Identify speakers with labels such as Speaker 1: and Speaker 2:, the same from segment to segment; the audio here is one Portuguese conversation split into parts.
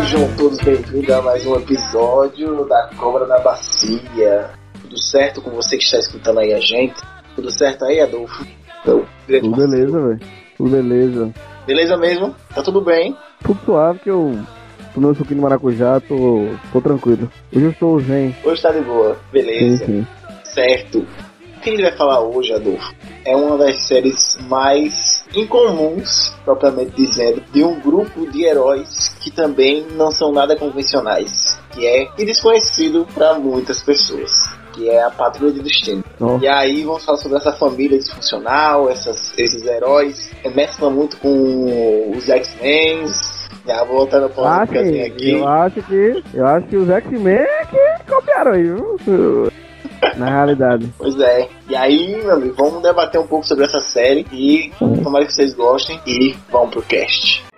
Speaker 1: Sejam todos bem-vindos a mais um episódio da Cobra da Bacia. Tudo certo com você que está escutando aí a gente? Tudo certo aí, Adolfo?
Speaker 2: Então, tudo beleza, velho. Tudo beleza.
Speaker 1: Beleza mesmo? Tá tudo bem?
Speaker 2: Tudo suave que eu tomei um suquinho de maracujá, tô, tô tranquilo. Hoje eu estou zen.
Speaker 1: Hoje tá de boa, beleza. Sim, sim. Certo. Que a gente vai falar hoje, Adolfo? É uma das séries mais incomuns, propriamente dizendo, de um grupo de heróis que também não são nada convencionais, que é e desconhecido para muitas pessoas que é a Patrulha de Destino. Oh. E aí vamos falar sobre essa família disfuncional, essas, esses heróis, mescla muito com os X-Men. Já voltar no
Speaker 2: ah, aqui. Eu acho que. Eu acho que os X-Men é que copiaram aí, viu? Na realidade.
Speaker 1: Pois é. E aí, meu amigo, vamos debater um pouco sobre essa série e tomara que vocês gostem e vamos pro cast.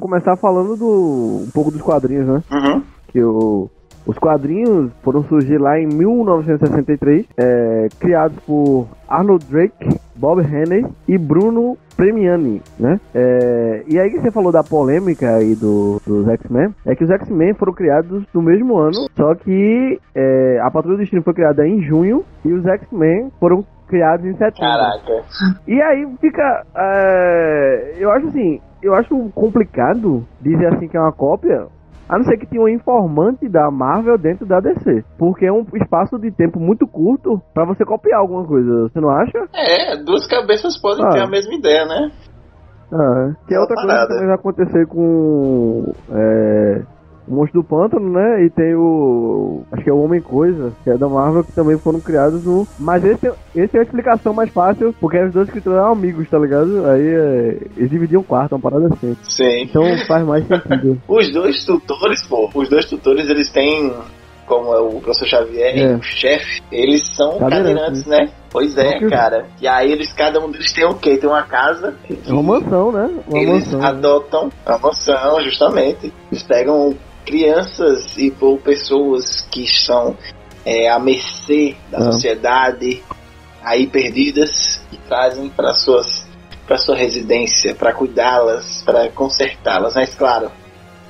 Speaker 2: Começar falando do um pouco dos quadrinhos, né?
Speaker 1: Uhum.
Speaker 2: Que o, os quadrinhos foram surgir lá em 1963, é, criados por Arnold Drake, Bob Haney e Bruno Premiani, né? É, e aí que você falou da polêmica aí do, dos X-Men, é que os X-Men foram criados no mesmo ano, só que é, a Patrulha do Destino foi criada em junho e os X-Men foram criados em setembro.
Speaker 1: Caraca.
Speaker 2: E aí fica. É, eu acho assim, eu acho complicado dizer assim que é uma cópia, a não ser que tenha um informante da Marvel dentro da DC. Porque é um espaço de tempo muito curto para você copiar alguma coisa, você não acha?
Speaker 1: É, duas cabeças podem ah. ter a mesma ideia, né?
Speaker 2: Ah, que é outra coisa que também vai acontecer com. É, o Monstro do Pântano, né? E tem o. Acho que é o Homem Coisa, que é da Marvel, que também foram criados no. Mas esse, esse é a explicação mais fácil, porque os dois escritores eram amigos, tá ligado? Aí é, eles dividiam quarto, uma parada assim.
Speaker 1: Sim.
Speaker 2: Então faz mais sentido.
Speaker 1: os dois tutores, pô, os dois tutores eles têm como é o professor Xavier é. e o chefe, eles são cadeirantes, né? Pois é, cara. E aí eles, cada um deles tem o quê? Tem uma casa.
Speaker 2: É uma mansão, né? Uma
Speaker 1: eles
Speaker 2: mansão.
Speaker 1: adotam a mansão, justamente. Eles pegam crianças e por pessoas que estão é, à mercê da ah. sociedade, aí perdidas, e trazem para suas para sua residência, para cuidá-las, para consertá-las. Mas claro,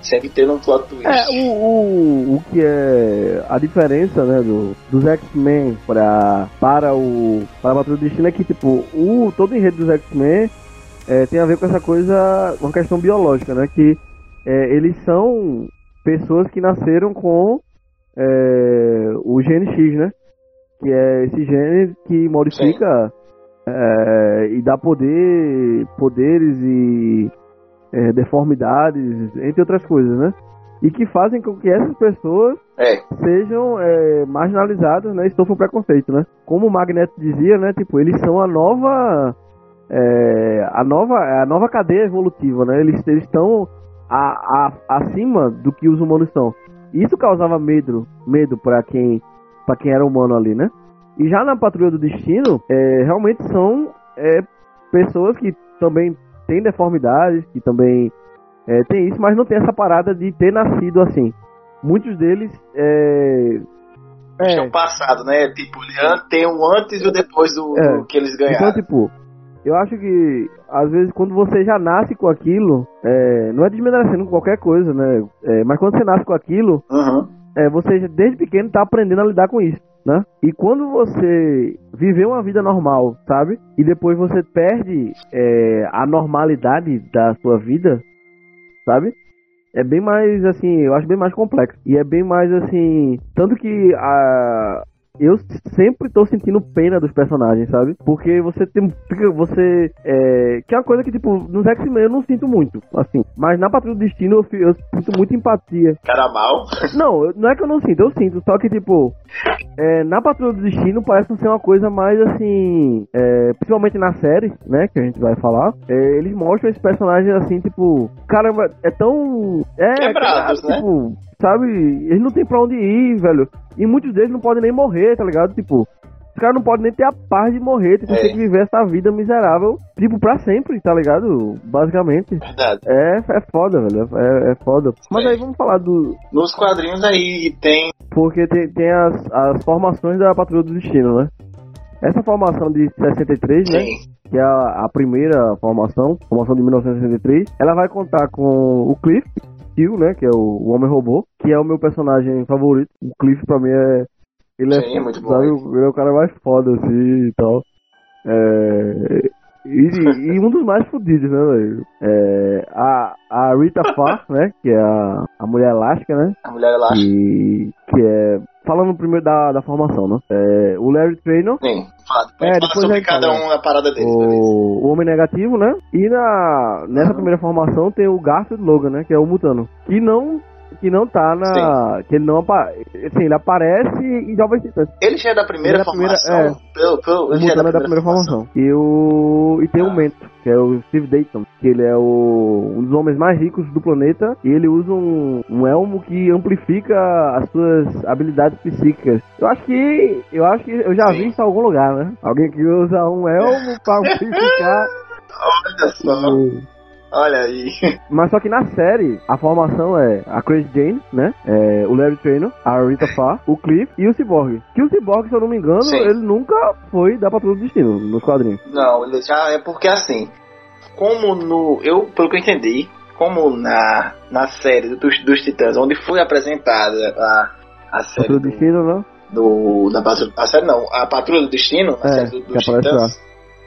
Speaker 1: sempre tendo um plot twist.
Speaker 2: É, o, o, o que é a diferença, né, do, dos X-Men para para o para a Patrulha do Destino é que tipo, o todo o enredo dos X-Men é, tem a ver com essa coisa, uma questão biológica, né, que é, eles são pessoas que nasceram com é, o gene X, né? Que é esse gene que modifica é, e dá poder, poderes e é, deformidades, entre outras coisas, né? E que fazem com que essas pessoas
Speaker 1: é.
Speaker 2: sejam é, marginalizadas, né? E sofram preconceito, né? Como o Magneto dizia, né? Tipo, eles são a nova é, a nova a nova cadeia evolutiva, né? Eles estão a, a, acima do que os humanos são. Isso causava medo, medo para quem, para quem era humano ali, né? E já na Patrulha do Destino, é, realmente são é, pessoas que também têm deformidades, que também é, tem isso, mas não tem essa parada de ter nascido assim. Muitos deles é,
Speaker 1: é. passado, né? Tipo, tem um antes e o depois do, é. do que eles ganharam.
Speaker 2: Então, tipo, eu acho que, às vezes, quando você já nasce com aquilo, é, não é desmerecendo qualquer coisa, né? É, mas quando você nasce com aquilo,
Speaker 1: uhum.
Speaker 2: é, você desde pequeno tá aprendendo a lidar com isso. né? E quando você viveu uma vida normal, sabe? E depois você perde é, a normalidade da sua vida, sabe? É bem mais assim, eu acho bem mais complexo. E é bem mais assim. Tanto que a, eu sempre tô sentindo pena dos personagens, sabe? Porque você tem. Você. É, que é uma coisa que, tipo, nos X-Men eu não sinto muito, assim. Mas na Patrulha do Destino eu, eu sinto muita empatia.
Speaker 1: Cara mal?
Speaker 2: Não, não é que eu não sinto, eu sinto. Só que, tipo, é, na Patrulha do Destino parece ser uma coisa mais assim. É, principalmente na série, né? Que a gente vai falar. É, eles mostram esse personagem assim, tipo. Caramba, é tão. É,
Speaker 1: Quebrados,
Speaker 2: é, tipo, né? Sabe? Eles não tem pra onde ir, velho. E muitos deles não podem nem morrer, tá ligado? Tipo, os caras não podem nem ter a paz de morrer, tipo, é. ter que viver essa vida miserável, tipo, pra sempre, tá ligado? Basicamente.
Speaker 1: Verdade.
Speaker 2: É, é foda, velho. É, é foda. Mas é. aí vamos falar do.
Speaker 1: Nos quadrinhos aí tem.
Speaker 2: Porque tem, tem as, as formações da Patrulha do Destino, né? Essa formação de 63, né? Sim. né? Que é a, a primeira formação, formação de 1963, ela vai contar com o Cliff, Steel, né? Que é o, Homem-Robô, que é o meu personagem favorito. O Cliff pra mim é. Ele é
Speaker 1: Sim, muito sabe,
Speaker 2: bom. Ele é o cara mais foda, assim e tal. É. E, e, um dos mais fodidos, né, velho? É, a, a Rita Farr, né? Que é a, a mulher elástica, né?
Speaker 1: A mulher elástica.
Speaker 2: Que, que é falando primeiro da, da formação, né? É, o Larry Traynor.
Speaker 1: Sim, fala, depois, é, depois sobre cada um a parada dele.
Speaker 2: O, o Homem Negativo, né? E na, nessa uhum. primeira formação tem o Garfield Logan, né? Que é o Mutano. Que não que não tá na. Sim. Que ele não aparece. Assim, ele aparece em Jovens
Speaker 1: Titãs. Ele já é da primeira, é formação.
Speaker 2: É, pelo, pelo, ele já é da, é da primeira formação. formação. E, o, e tem ah. o Mento, que é o Steve Dayton, que ele é o, um dos homens mais ricos do planeta. E ele usa um, um elmo que amplifica as suas habilidades psíquicas. Eu acho que. Eu acho que eu já Sim. vi isso em algum lugar, né? Alguém que usa um elmo pra amplificar.
Speaker 1: Olha só. Olha aí.
Speaker 2: Mas só que na série, a formação é a Crazy Jane, né? É, o Larry Trainer, a Rita Farr, o Cliff e o Cyborg. Que o Cyborg, se eu não me engano, Sim. ele nunca foi da Patrulha do Destino nos quadrinhos.
Speaker 1: Não, ele já é porque assim, como no. Eu, pelo que eu entendi, como na, na série dos, dos Titãs, onde foi apresentada a, a série.
Speaker 2: Patrulha do Destino, não?
Speaker 1: Do, da, a série não, a Patrulha do Destino, a é, série do, dos Titãs.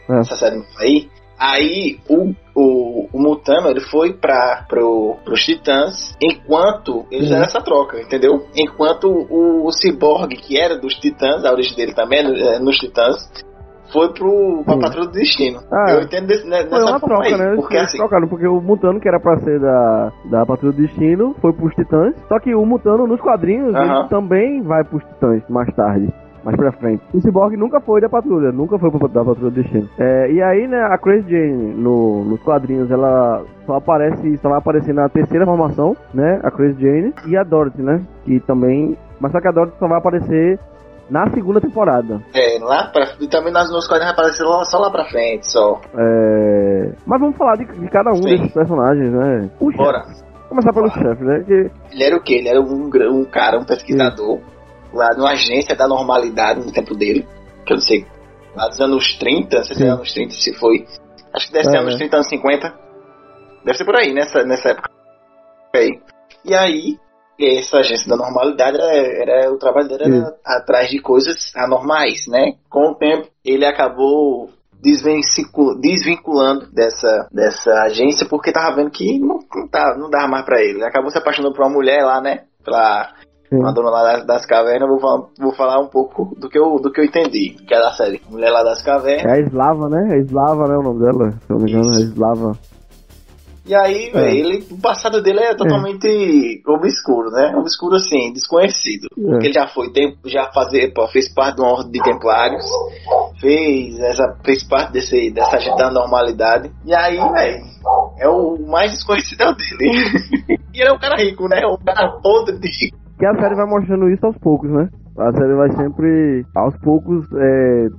Speaker 1: É. Essa série aí Aí o, o, o Mutano ele foi para pro, pros Titãs enquanto eles uhum. essa troca, entendeu? Enquanto o, o Cyborg, que era dos Titãs, a origem dele também é nos Titãs, foi pro, pra Patrulha do Destino. Ah, eu entendo desse, né,
Speaker 2: foi uma troca, aí, né? Porque, assim, trocaram, porque o Mutano, que era pra ser da, da Patrulha do Destino, foi pros Titãs. Só que o Mutano, nos quadrinhos, uh -huh. ele também vai pros Titãs mais tarde mais pra frente. O Cyborg nunca foi da patrulha, nunca foi da patrulha do destino. É, e aí, né, a Crazy Jane no, nos quadrinhos, ela só aparece, só vai aparecer na terceira formação, né, a Crazy Jane, e a Dorothy, né, que também... Mas só que a Dorothy só vai aparecer na segunda temporada.
Speaker 1: É, lá pra, e também nas nos quadrinhos vai aparecer lá, só lá pra frente, só.
Speaker 2: É, mas vamos falar de, de cada um Sim. desses personagens, né?
Speaker 1: O Bora.
Speaker 2: Começar pelo chefe, né? Que...
Speaker 1: Ele era o quê? Ele era um, um cara, um pesquisador. Sim lá numa agência da normalidade no tempo dele, que eu não sei, lá dos anos 30, não sei se é anos 30, se foi. Acho que deve é, ser anos 30, anos 50. Deve ser por aí, nessa, nessa época. Aí. E aí, essa agência da normalidade era, era o trabalho dele era atrás de coisas anormais, né? Com o tempo, ele acabou desvinculando dessa, dessa agência porque tava vendo que não, não, tá, não dava mais para ele. Ele acabou se apaixonando por uma mulher lá, né? Pela Sim. a dona lá das, das cavernas, vou falar, vou falar um pouco do que eu, do que eu entendi, que é da série. Mulher lá das cavernas.
Speaker 2: É a Eslava, né? É Eslava, né? O nome dela, se não me engano, é Eslava.
Speaker 1: E aí, é. ele, o passado dele é totalmente é. obscuro, né? Obscuro assim, desconhecido. É. Porque ele já foi, tem, já fazer, fez parte de uma ordem de templários, fez, essa, fez parte desse, dessa agita normalidade. E aí, velho, é o mais desconhecido é dele. e ele é um cara rico, né? Um cara podre de rico
Speaker 2: que a série vai mostrando isso aos poucos, né? A série vai sempre, aos poucos, é,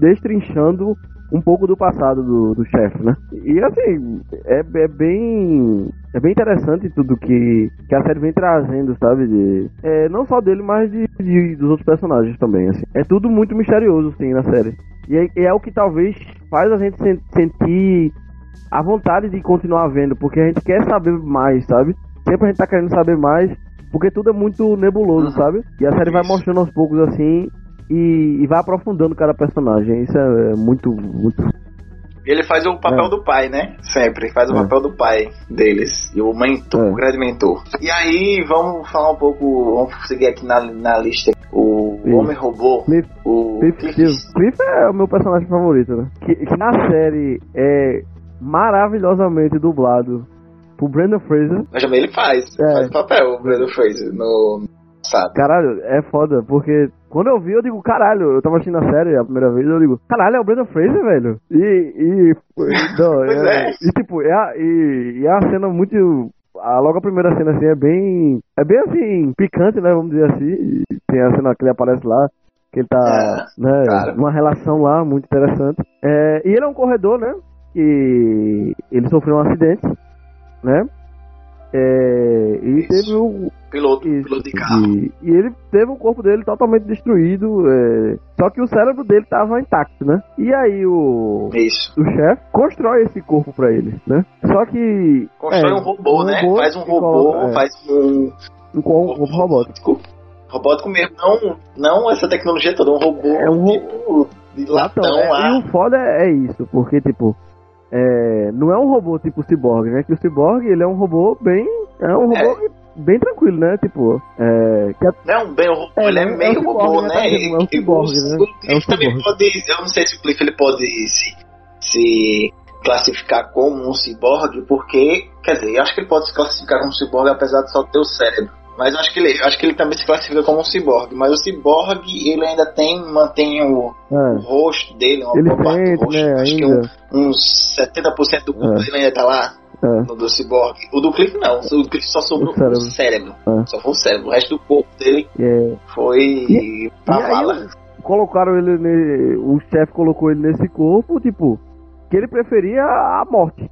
Speaker 2: destrinchando um pouco do passado do, do chefe, né? E assim, é, é, bem. É bem interessante tudo que, que a série vem trazendo, sabe? De, é, não só dele, mas de, de, dos outros personagens também. Assim. É tudo muito misterioso, sim, na série. E é, é o que talvez faz a gente sentir a vontade de continuar vendo, porque a gente quer saber mais, sabe? Sempre a gente tá querendo saber mais porque tudo é muito nebuloso, uhum. sabe? E a série vai mostrando aos poucos assim e, e vai aprofundando cada personagem. Isso é muito, muito
Speaker 1: ele faz o papel é. do pai, né? Sempre. Faz o é. papel do pai deles. E o mentor, é. o grande mentor. E aí, vamos falar um pouco. Vamos seguir aqui na, na lista. O Homem-Robô.
Speaker 2: Cliff.
Speaker 1: O
Speaker 2: Cliff, Cliff. Cliff é o meu personagem favorito, né? Que, que na série é maravilhosamente dublado por Brandon Fraser.
Speaker 1: Mas também ele faz. É. Faz o papel, o Brandon Fraser, no
Speaker 2: passado. Caralho, é foda, porque quando eu vi, eu digo, caralho, eu tava assistindo a série a primeira vez, eu digo, caralho, é o Brandon Fraser, velho. E. e não, é, é. E tipo, é a, e, e é a cena muito. A, logo a primeira cena assim é bem. É bem assim, picante, né? Vamos dizer assim. Tem a cena que ele aparece lá que ele tá é, né, numa relação lá muito interessante. É, e ele é um corredor, né? Que ele sofreu um acidente, né? É, e teve o.
Speaker 1: Piloto, isso, piloto de carro.
Speaker 2: E, e, ele teve o corpo dele totalmente destruído. É, só que o cérebro dele tava intacto, né? E aí o.
Speaker 1: Isso.
Speaker 2: O chefe constrói esse corpo pra ele, né? Só que.
Speaker 1: Constrói é, um robô, um né? Robô faz um robô, coloca, é. faz um.
Speaker 2: Um corpo robótico.
Speaker 1: Robótico mesmo, não, não essa tecnologia toda, um robô
Speaker 2: é um tipo
Speaker 1: de latão
Speaker 2: é,
Speaker 1: lá.
Speaker 2: E o foda é isso, porque tipo é, não é um robô tipo Cyborg, né? Que o Cyborg, ele é um robô bem... É um robô é. bem tranquilo, né? Tipo... É,
Speaker 1: que a... Não, bem, robô, é, ele é, é meio um robô, né? né?
Speaker 2: É um Cyborg, né?
Speaker 1: O, é um também pode... Eu não sei se o Cliff ele pode se, se classificar como um ciborgue, porque... Quer dizer, eu acho que ele pode se classificar como um ciborgue apesar de só ter o cérebro. Mas acho que ele, acho que ele também se classifica como um ciborgue. Mas o ciborgue, ele ainda tem, mantém o, é. o rosto dele, uma
Speaker 2: ele boa parte do rosto. Né,
Speaker 1: acho
Speaker 2: ainda.
Speaker 1: que um, uns 70% do corpo é. dele ainda tá lá. É. No do ciborgue. O do Cliff não. O do Cliff só sobrou o cérebro. O cérebro. É. Só foi o cérebro. O resto do corpo dele
Speaker 2: é.
Speaker 1: foi e, pra e vala. Aí,
Speaker 2: colocaram ele. Ne... O chefe colocou ele nesse corpo, tipo, que ele preferia a morte.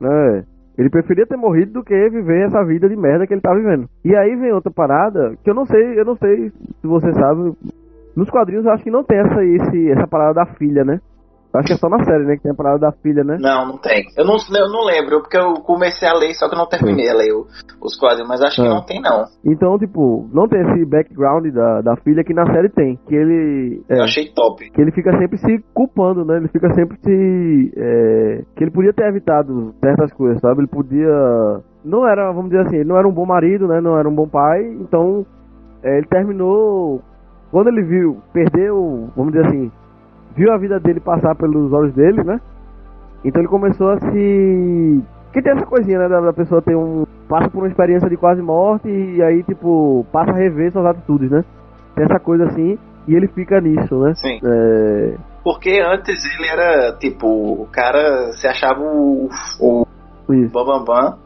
Speaker 2: Né? Ele preferia ter morrido do que viver essa vida de merda que ele tá vivendo. E aí vem outra parada, que eu não sei, eu não sei se você sabe. Nos quadrinhos eu acho que não tem essa, esse, essa parada da filha, né? Acho que é só na série, né? Que tem a parada da filha, né?
Speaker 1: Não, não tem. Eu não, eu não lembro, porque eu comecei a ler, só que eu não terminei a ler o, os quadrinhos, mas acho é. que não tem, não.
Speaker 2: Então, tipo, não tem esse background da, da filha que na série tem. Que ele.
Speaker 1: É, eu achei top.
Speaker 2: Que ele fica sempre se culpando, né? Ele fica sempre se. É, que ele podia ter evitado certas coisas, sabe? Ele podia. Não era, vamos dizer assim, ele não era um bom marido, né? Não era um bom pai, então. É, ele terminou. Quando ele viu, perdeu, vamos dizer assim, viu a vida dele passar pelos olhos dele, né? Então ele começou a se. Que tem essa coisinha, né? Da, pessoa ter um. passa por uma experiência de quase morte e aí, tipo, passa a rever suas atitudes, né? Tem essa coisa assim e ele fica nisso, né?
Speaker 1: Sim. É... Porque antes ele era, tipo, o cara se achava o. o Bambambam. Bam, bam,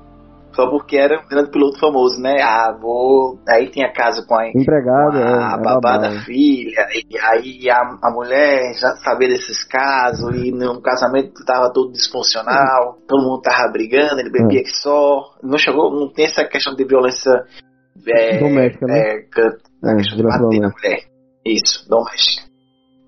Speaker 1: só porque era um grande piloto famoso, né? Ah, vou. Aí tinha caso com a
Speaker 2: empregada,
Speaker 1: a é, babá da filha, e aí a, a mulher já sabia desses casos, e no casamento tava todo disfuncional, todo mundo tava brigando, ele bebia é. que só. Não chegou, não tem essa questão de violência
Speaker 2: é, doméstica, né?
Speaker 1: É, é, questão de bater na mulher. Isso, doméstica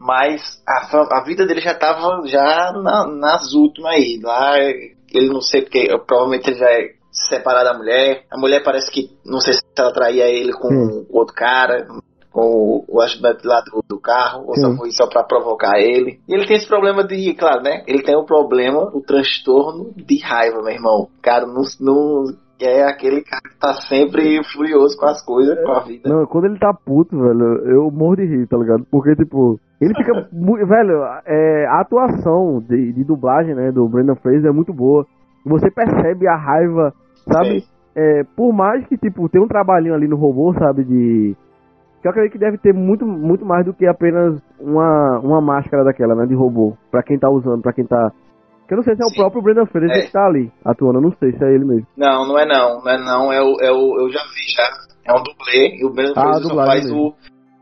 Speaker 1: mas a, a vida dele já tava já na, nas últimas aí. Lá ele não sei porque, provavelmente ele já é separar da mulher. A mulher parece que, não sei se ela traía ele com hum. outro cara, com o ajudante lá do, do carro, ou só foi só pra provocar ele. E ele tem esse problema de, claro, né? Ele tem o um problema, o transtorno de raiva, meu irmão. Cara, não, não é aquele cara que tá sempre furioso com as coisas, com a vida.
Speaker 2: Não, quando ele tá puto, velho, eu morro de rir, tá ligado? Porque, tipo, ele fica. velho, é, a atuação de, de dublagem, né, do Brandon Fraser é muito boa. Você percebe a raiva Sabe? É, por mais que, tipo, tem um trabalhinho ali no robô, sabe? De. Que eu acredito que deve ter muito, muito mais do que apenas uma, uma máscara daquela, né? De robô. Pra quem tá usando, pra quem tá. Que eu não sei se é Sim. o próprio Brendan Fraser é. que tá ali atuando, eu não sei se é ele mesmo.
Speaker 1: Não, não é não, não é não, é o, é o eu já vi já. É um dublê e o Brendan ah, Fraser só faz o,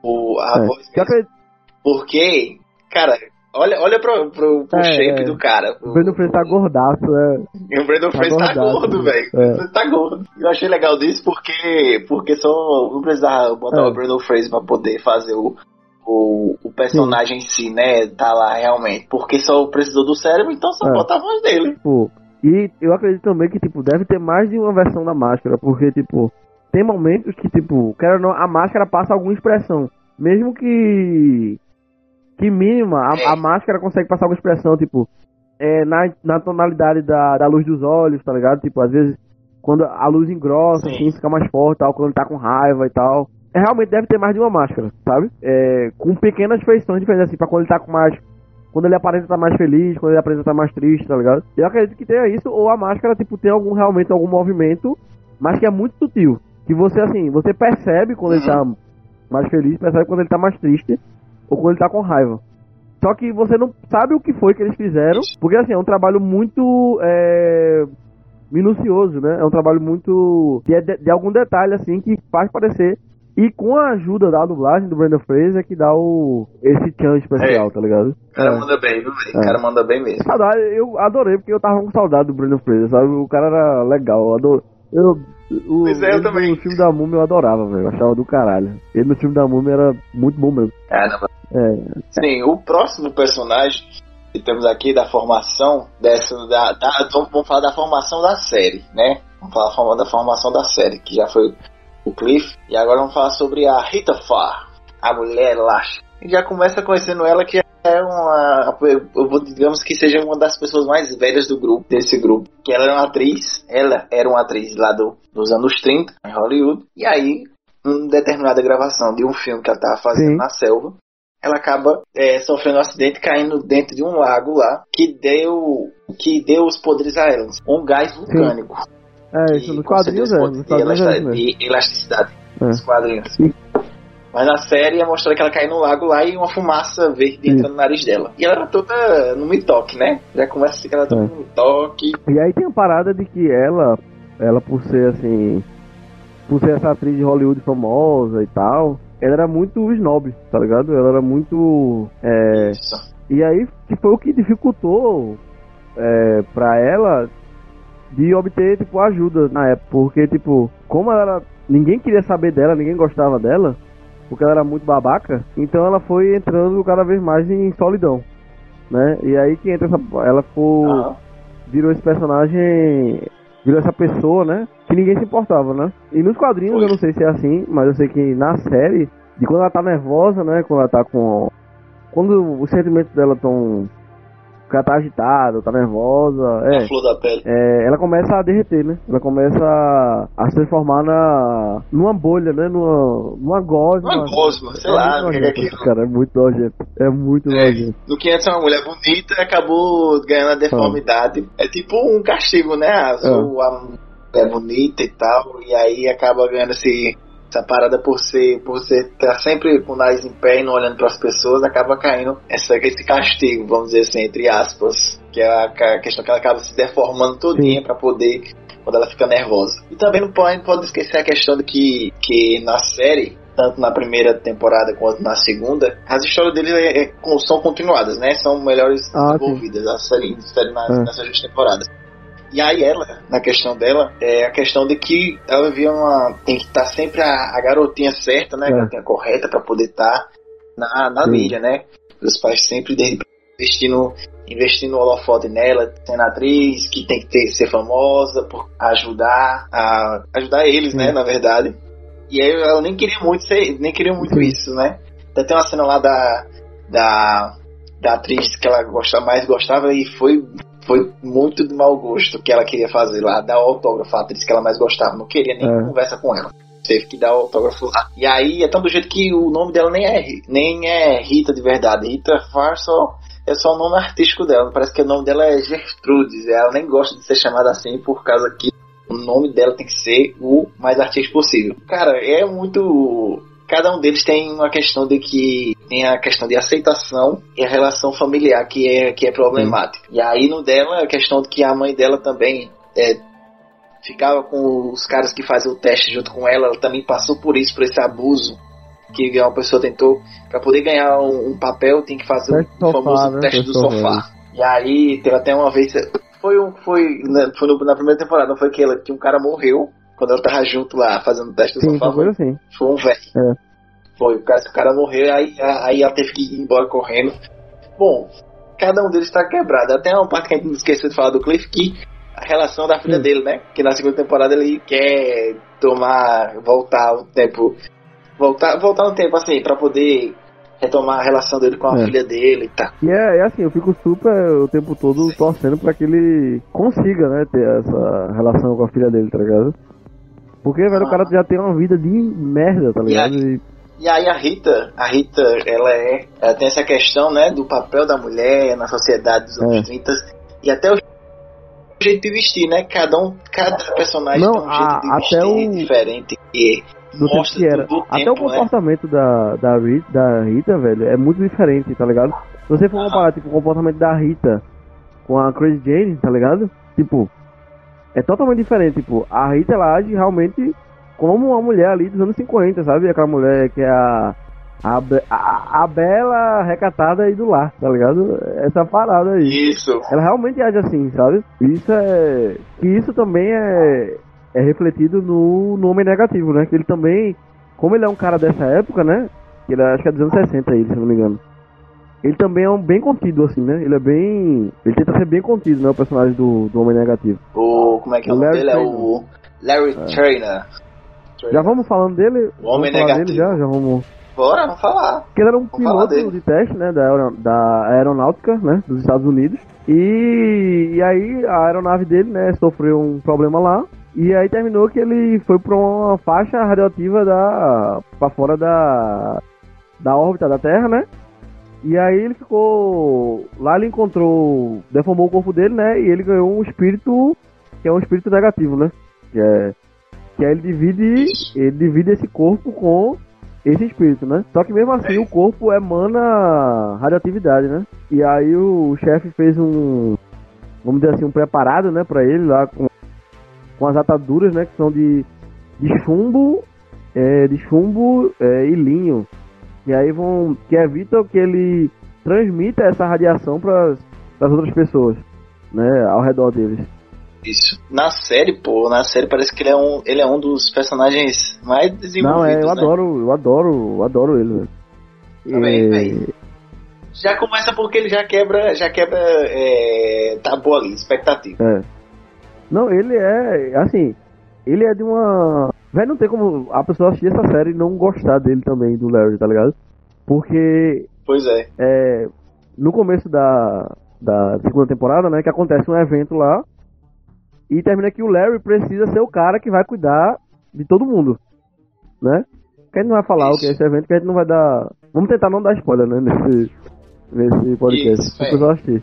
Speaker 1: o, a é. voz. Acredito... Porque, cara, Olha, olha pro, pro, pro é, shape é. do cara.
Speaker 2: O Brandon Fraser tá gordaço, né?
Speaker 1: E o Brandon tá Fraser tá gordo, velho. É. Tá gordo. Eu achei legal disso porque, porque só não precisava botar é. o Brandon Fraser pra poder fazer o, o, o personagem Sim. em si, né? Tá lá realmente. Porque só precisou do cérebro, então só é. bota a voz dele.
Speaker 2: Pô, e eu acredito também que, tipo, deve ter mais de uma versão da máscara, porque, tipo, tem momentos que, tipo, quero não, a máscara passa alguma expressão. mesmo que que mínima, a, a máscara consegue passar alguma expressão, tipo, é, na, na tonalidade da, da luz dos olhos, tá ligado? Tipo, às vezes, quando a luz engrossa, assim, fica mais forte, tal, quando ele tá com raiva e tal. É, realmente deve ter mais de uma máscara, sabe? É, com pequenas feições diferentes, assim, pra quando ele tá com mais. Quando ele aparenta tá mais feliz, quando ele aparenta tá mais triste, tá ligado? Eu acredito que tenha isso, ou a máscara, tipo, tem algum realmente algum movimento, mas que é muito sutil. Que você, assim, você percebe quando uhum. ele tá mais feliz, percebe quando ele tá mais triste, ou quando ele tá com raiva. Só que você não sabe o que foi que eles fizeram, porque assim, é um trabalho muito é, minucioso, né? É um trabalho muito. De, de, de, algum detalhe, assim, que faz parecer. E com a ajuda da dublagem do Brandon Fraser que dá o esse chance especial, é. tá ligado?
Speaker 1: O cara é. manda bem, viu, O cara manda bem mesmo.
Speaker 2: Saudade, eu adorei porque eu tava com saudade do Brandon Fraser, sabe? O cara era legal, eu adoro. Eu, o,
Speaker 1: pois é, eu também.
Speaker 2: No filme da Múmia eu adorava, velho. Eu achava do caralho. Ele no filme da Múmia era muito bom mesmo.
Speaker 1: Caramba. É. Sim, o próximo personagem que temos aqui da formação dessa. Da, da, vamos falar da formação da série, né? Vamos falar da formação da série, que já foi o Cliff. E agora vamos falar sobre a Rita Farr, a mulher elástica. E já começa conhecendo ela que é uma. Eu vou, digamos que seja uma das pessoas mais velhas do grupo, desse grupo. Que ela era uma atriz, ela era uma atriz lá do, dos anos 30, em Hollywood. E aí, em determinada gravação de um filme que ela estava fazendo Sim. na selva, ela acaba é, sofrendo um acidente caindo dentro de um lago lá que deu que deu os poderes a ela um gás vulcânico Sim.
Speaker 2: é isso nos quadrinhos é quadrinhos
Speaker 1: é elasticidade é. nos quadrinhos Sim. Mas na série é mostrar que ela cai no lago lá e uma fumaça verde entra no nariz dela. E ela era toda no mitoque, né? Já começa assim que ela é. no mitoque.
Speaker 2: E aí tem a parada de que ela, ela por ser assim, por ser essa atriz de Hollywood famosa e tal, ela era muito snob, tá ligado? Ela era muito. É... E aí que foi o que dificultou é, pra ela de obter, tipo, ajuda na época. Porque, tipo, como ela era... Ninguém queria saber dela, ninguém gostava dela, porque ela era muito babaca, então ela foi entrando cada vez mais em solidão, né? E aí que entra essa... Ela foi... Uhum. Virou esse personagem virou essa pessoa, né? Que ninguém se importava, né? E nos quadrinhos Foi. eu não sei se é assim, mas eu sei que na série, de quando ela tá nervosa, né? Quando ela tá com. Quando os sentimentos dela estão ela tá agitada, tá nervosa. É,
Speaker 1: a flor da pele.
Speaker 2: É, ela começa a derreter, né? Ela começa a, se transformar na, numa bolha, né? Numa, numa gosma.
Speaker 1: Uma gosma, sei é lá.
Speaker 2: Nojento, é que... Cara, é muito nojento. É muito é, nojento.
Speaker 1: No que antes é uma mulher bonita acabou ganhando a deformidade. Ah. É tipo um castigo, né? A, é. a mulher bonita e tal, e aí acaba ganhando esse essa parada por ser, por ser estar tá sempre com o nariz em pé e não olhando para as pessoas, acaba caindo essa, esse castigo, vamos dizer assim, entre aspas, que é a, a questão que ela acaba se deformando todinha para poder quando ela fica nervosa. E também não pode, pode esquecer a questão de que, que na série, tanto na primeira temporada quanto na segunda, as histórias dele é, é, são continuadas, né? São melhores ah, desenvolvidas, a série, série nas, é. nessas duas temporadas. E aí ela, na questão dela, é a questão de que ela via uma. tem que estar tá sempre a, a, garotinha certa, né? É. A garotinha correta para poder estar tá na, na mídia, né? Os pais sempre investindo, investindo o holofote nela, sendo atriz, que tem que ter, ser famosa, por ajudar, a, ajudar eles, né? Na verdade. E aí ela nem queria muito ser, nem queria muito Sim. isso, né? Até tem uma cena lá da, da, da atriz que ela gostava, mais gostava e foi foi muito de mau gosto que ela queria fazer lá, dar autógrafo à atriz que ela mais gostava, não queria nem é. conversa com ela. Teve que dar o autógrafo lá. E aí é tão do jeito que o nome dela nem é, nem é Rita de verdade. Rita Farsol é só o nome artístico dela. Parece que o nome dela é Gertrudes. Ela nem gosta de ser chamada assim por causa que o nome dela tem que ser o mais artístico possível. Cara, é muito cada um deles tem uma questão de que tem a questão de aceitação e a relação familiar que é, que é problemática. E aí no dela a questão de que a mãe dela também é, ficava com os caras que fazem o teste junto com ela, ela também passou por isso, por esse abuso que uma pessoa tentou para poder ganhar um, um, papel tem que fazer o um famoso né? teste do sofá. E aí teve até uma vez foi um foi, né, foi no, na primeira temporada, foi que ela que um cara morreu quando ela tava junto lá fazendo teste do Sim, sofá. Foi,
Speaker 2: assim.
Speaker 1: foi um velho. É. Foi, o cara, o cara morreu, aí, aí ela teve que ir embora correndo. Bom, cada um deles está quebrado. Até uma parte que a gente esqueceu de falar do Cliff, que a relação da filha Sim. dele, né? Que na segunda temporada ele quer tomar, voltar o tempo Voltar, voltar no tempo, assim, pra poder retomar a relação dele com a é. filha dele e tal.
Speaker 2: E é, é, assim, eu fico super o tempo todo torcendo pra que ele consiga, né, ter essa relação com a filha dele, tá ligado? Porque, velho, ah. o cara já tem uma vida de merda, tá ligado?
Speaker 1: E aí, e aí a Rita, a Rita, ela é. Ela tem essa questão, né, do papel da mulher na sociedade dos anos é. 30 e até o jeito de vestir, né? Cada um, cada personagem
Speaker 2: Não,
Speaker 1: tem um jeito de vestir
Speaker 2: o...
Speaker 1: diferente. E
Speaker 2: do tempo que era. Até o né? comportamento né? da, da, Rita, da Rita, velho, é muito diferente, tá ligado? Se você for comparar, tipo, o comportamento da Rita com a Crazy Jane, tá ligado? Tipo, é totalmente diferente. Tipo, a Rita, ela age realmente como uma mulher ali dos anos 50, sabe? Aquela mulher que é a. A, a, a bela recatada aí do lar, tá ligado? Essa parada aí.
Speaker 1: Isso.
Speaker 2: Ela realmente age assim, sabe? Isso é. Que isso também é é refletido no, no Homem Negativo, né? Que ele também, como ele é um cara dessa época, né? Ele acho que é dos anos 60 ele, se não me engano. Ele também é um bem contido, assim, né? Ele é bem. Ele tenta ser bem contido, né? O personagem do, do Homem Negativo.
Speaker 1: O. Como é que é o, nome dele? É o. Larry é. Trainer.
Speaker 2: Já vamos falando dele?
Speaker 1: O Homem Negativo. Dele
Speaker 2: já, já vamos.
Speaker 1: Bora, vamos falar.
Speaker 2: Porque ele era um vamos piloto de teste, né? Da, da aeronáutica, né? Dos Estados Unidos. E, e aí a aeronave dele, né? Sofreu um problema lá. E aí terminou que ele foi para uma faixa radioativa da para fora da da órbita da Terra, né? E aí ele ficou lá ele encontrou, deformou o corpo dele, né? E ele ganhou um espírito que é um espírito negativo, né? Que é que aí ele divide ele divide esse corpo com esse espírito, né? Só que mesmo assim o corpo emana radioatividade, né? E aí o chefe fez um vamos dizer assim, um preparado, né, para ele lá com com as ataduras, né, que são de, de chumbo, é, de chumbo é, e linho. E aí vão que evitam que ele transmita essa radiação para as outras pessoas, né, ao redor deles.
Speaker 1: Isso. Na série, pô, na série parece que ele é um, ele é um dos personagens mais desenvolvidos. Não, é,
Speaker 2: eu
Speaker 1: né?
Speaker 2: adoro, eu adoro, eu adoro ele, velho.
Speaker 1: Também, Já começa porque ele já quebra, já quebra é, tabu ali, expectativa.
Speaker 2: É. Não, ele é, assim, ele é de uma. Vai não tem como a pessoa assistir essa série e não gostar dele também, do Larry, tá ligado? Porque.
Speaker 1: Pois é.
Speaker 2: é no começo da, da segunda temporada, né, que acontece um evento lá. E termina que o Larry precisa ser o cara que vai cuidar de todo mundo, né? Que a gente não vai falar Isso. o que é esse evento, que a gente não vai dar. Vamos tentar não dar spoiler, né? Nesse, nesse podcast. Isso, assistir.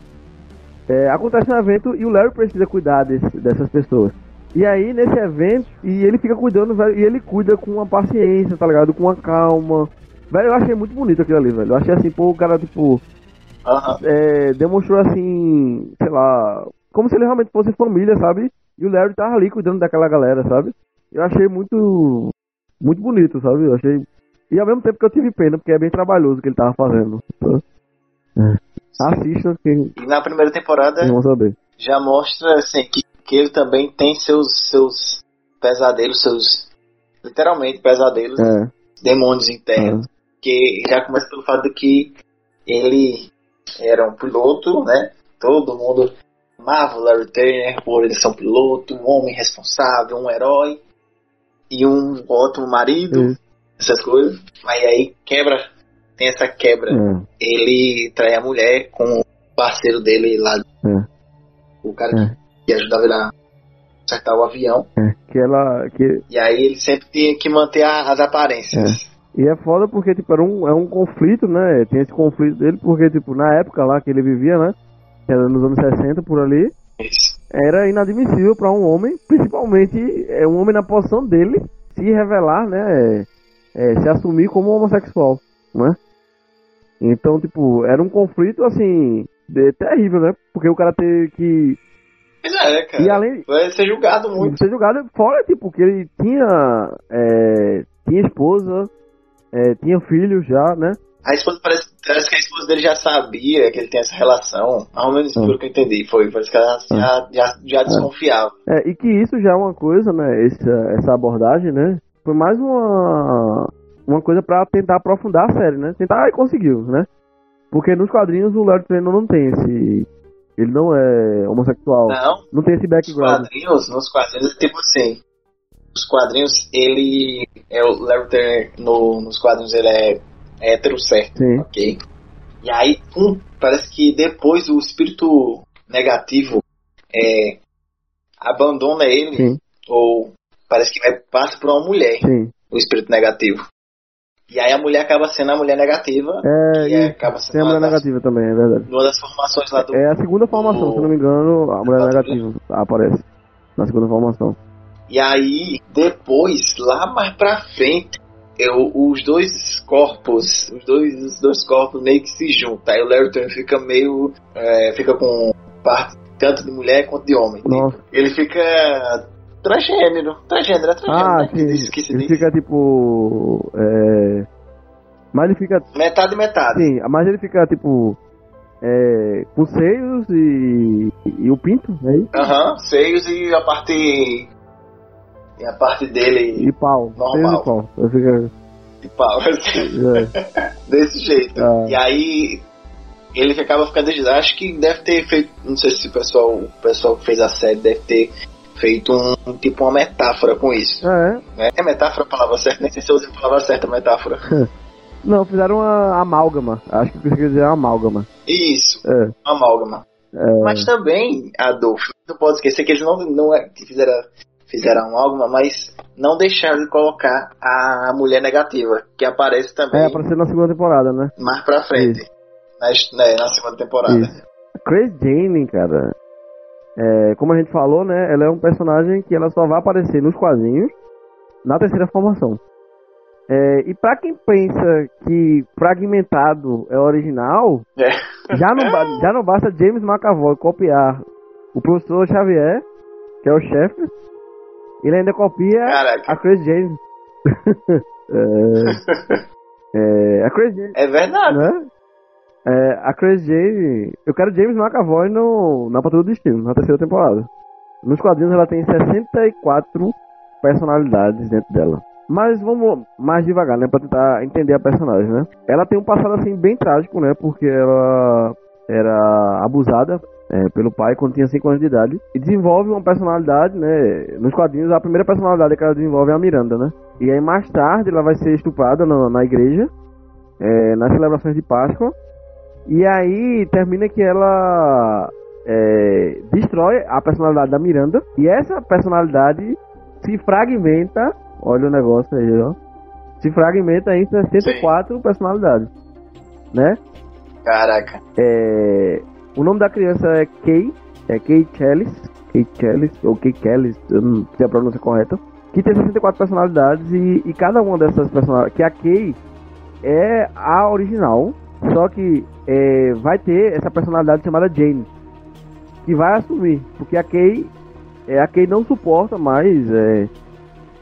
Speaker 2: É, acontece um evento e o Larry precisa cuidar desse, dessas pessoas. E aí, nesse evento, e ele fica cuidando, velho, e ele cuida com uma paciência, tá ligado? Com uma calma. Velho, eu achei muito bonito aquilo ali, velho. Eu achei assim, pô, o cara, tipo. É, demonstrou assim, sei lá, como se ele realmente fosse família, sabe? E o Larry tava ali cuidando daquela galera, sabe? Eu achei muito. Muito bonito, sabe? Eu achei. E ao mesmo tempo que eu tive pena, porque é bem trabalhoso o que ele tava fazendo. É. Assista. Que...
Speaker 1: E na primeira temporada já mostra assim, que, que ele também tem seus, seus pesadelos, seus. Literalmente pesadelos, é. demônios internos. É. Que já começa pelo fato de que ele era um piloto, né? Todo mundo amava o Larry Turner por ele ser um piloto, um homem responsável, um herói e um ótimo marido, essas coisas. Mas aí quebra tem essa quebra. É. Ele trai a mulher com o parceiro dele lá. É. O cara que, é. Que ajudava ele a acertar o avião.
Speaker 2: É. Que ela. Que...
Speaker 1: E aí ele sempre tinha que manter a, as aparências.
Speaker 2: É. E é foda porque, tipo, era um, é um conflito, né? Tem esse conflito dele, porque, tipo, na época lá que ele vivia, né? Que era nos anos 60 por ali.
Speaker 1: Isso.
Speaker 2: Era inadmissível para um homem, principalmente é um homem na posição dele, se revelar, né? É, se assumir como homossexual, né? Então, tipo, era um conflito, assim, de, terrível, né? Porque o cara ter que.
Speaker 1: Pois é, cara. E além. Vai ser julgado muito.
Speaker 2: Ser julgado fora, tipo, que ele tinha. É, tinha esposa, é, tinha filho já, né?
Speaker 1: A esposa parece, parece que a esposa dele já sabia que ele tem essa relação. Ao menos ah. pelo que eu entendi. Foi, parece que ela ah. já, já, já desconfiava.
Speaker 2: É, e que isso já é uma coisa, né? Essa, essa abordagem, né? Foi mais uma uma coisa para tentar aprofundar a série, né? Tentar e conseguiu, né? Porque nos quadrinhos o Larry Trainor não tem esse. Ele não é homossexual.
Speaker 1: Não.
Speaker 2: Não tem esse background.
Speaker 1: Nos quadrinhos, nos quadrinhos é tipo assim. nos quadrinhos, ele. É, o Larry Turner, no, nos quadrinhos, ele é, hétero certo.
Speaker 2: Sim.
Speaker 1: Ok? E aí, hum, parece que depois o espírito negativo é, abandona ele,
Speaker 2: Sim.
Speaker 1: ou parece que vai, passa por uma mulher,
Speaker 2: Sim.
Speaker 1: o espírito negativo. E aí a mulher acaba sendo a mulher negativa,
Speaker 2: É,
Speaker 1: que é,
Speaker 2: e
Speaker 1: acaba
Speaker 2: tem
Speaker 1: sendo
Speaker 2: a mulher
Speaker 1: das,
Speaker 2: negativa também, é verdade.
Speaker 1: uma das formações lá do.
Speaker 2: É a segunda formação,
Speaker 1: do-
Speaker 2: se não me engano, a mulher negativa aparece. Na segunda formação.
Speaker 1: E aí, depois, lá mais pra frente, eu, os dois corpos, os dois, os dois corpos meio que se juntam. Aí o Larry Turner fica meio. é, fica com parte tanto de mulher quanto de homem.
Speaker 2: Nossa.
Speaker 1: Ele fica transgênero. Transgênero, é transgênero,
Speaker 2: Ah,
Speaker 1: né?
Speaker 2: Sim.
Speaker 1: se
Speaker 2: Ele fica tipo. É... Mas ele fica.
Speaker 1: Metade e metade.
Speaker 2: Sim, mas ele fica tipo. É, com seios e, e o pinto, é isso?
Speaker 1: Aham, seios e a parte. E a parte dele
Speaker 2: E pau.
Speaker 1: Normal.
Speaker 2: E pau. Fica.
Speaker 1: de pau.
Speaker 2: É,
Speaker 1: Desse jeito.
Speaker 2: Ah.
Speaker 1: E aí ele acaba ficando acho que deve ter feito, não sei se o pessoal, o pessoal que fez a série deve ter feito um, tipo uma metáfora com isso.
Speaker 2: é.
Speaker 1: Né? É metáfora a palavra certa? Nem sei se eu usei a palavra certa, metáfora.
Speaker 2: Não, fizeram uma amálgama. Acho que quer dizer é uma amálgama.
Speaker 1: Isso,
Speaker 2: É.
Speaker 1: amálgama. Mas também, Adolfo, não pode esquecer que eles não, não é, fizeram, fizeram amálgama, mas não deixaram de colocar a mulher negativa, que aparece também
Speaker 2: É, apareceu na segunda temporada, né?
Speaker 1: mais pra frente. Na, né, na segunda temporada.
Speaker 2: Isso. Chris Jane, cara. É, como a gente falou, né? Ela é um personagem que ela só vai aparecer nos quadrinhos na terceira formação. É, e pra quem pensa que fragmentado é original,
Speaker 1: É.
Speaker 2: já não, já não basta James McAvoy copiar o professor Xavier, que é o chefe, ele ainda copia
Speaker 1: Caraca.
Speaker 2: a Chris Jane. é, é, a Chris Jane
Speaker 1: É verdade.
Speaker 2: né? É, a Chris Jane. Eu quero James McAvoy no, na Patrulha do Destino, na terceira temporada. Nos quadrinhos ela tem 64 personalidades dentro dela. Mas vamos mais devagar, né? Pra tentar entender a personagem, né? Ela tem um passado assim bem trágico, né? Porque ela era abusada é, pelo pai quando tinha 5 anos de idade. E desenvolve uma personalidade, né? Nos quadrinhos, a primeira personalidade que ela desenvolve é a Miranda, né? E aí mais tarde ela vai ser estuprada na, na igreja, é, nas celebrações de Páscoa. E aí termina que ela é, destrói a personalidade da Miranda. E essa personalidade se fragmenta. Olha o negócio aí, ó. Se fragmenta em 64 personalidades. Né?
Speaker 1: Caraca.
Speaker 2: É, o nome da criança é Kay. É Kay Chalice. Kay Chalice, ou Kay eu não sei a pronúncia correta. Que tem 64 personalidades e, e cada uma dessas personalidades. Que a Kay é a original. Só que é, vai ter essa personalidade chamada Jane. Que vai assumir. Porque a Kay. É, a Kay não suporta mais é,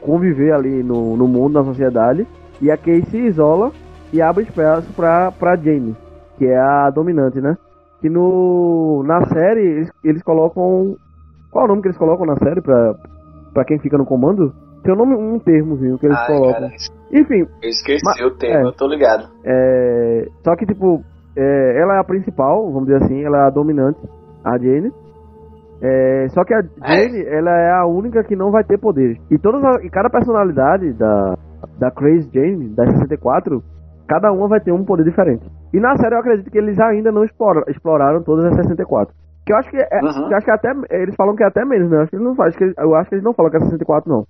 Speaker 2: conviver ali no, no mundo, na sociedade. E a Kay se isola e abre espaço pra, pra Jane que é a dominante, né? Que no na série eles, eles colocam qual é o nome que eles colocam na série pra, pra quem fica no comando? Tem um nome um termozinho que eles
Speaker 1: Ai,
Speaker 2: colocam.
Speaker 1: cara,
Speaker 2: Enfim,
Speaker 1: eu esqueci
Speaker 2: Mas-
Speaker 1: o tema,
Speaker 2: é.
Speaker 1: eu tô ligado.
Speaker 2: é, só que tipo é, ela é a principal, vamos dizer assim, ela é a dominante, a Jane. É, só que a Jane, ela é a única que não vai ter poderes. E todas a- e cada personalidade da da Crazy Jane, da 64, cada uma vai ter um poder diferente. E na série eu acredito que eles ainda não explora- exploraram todas as 64. Que eu acho que é,
Speaker 1: Uhum.
Speaker 2: que eu acho que até eles falam que é até menos, né? Acho que eles não faz, eu acho que eles não falam que é 64 não.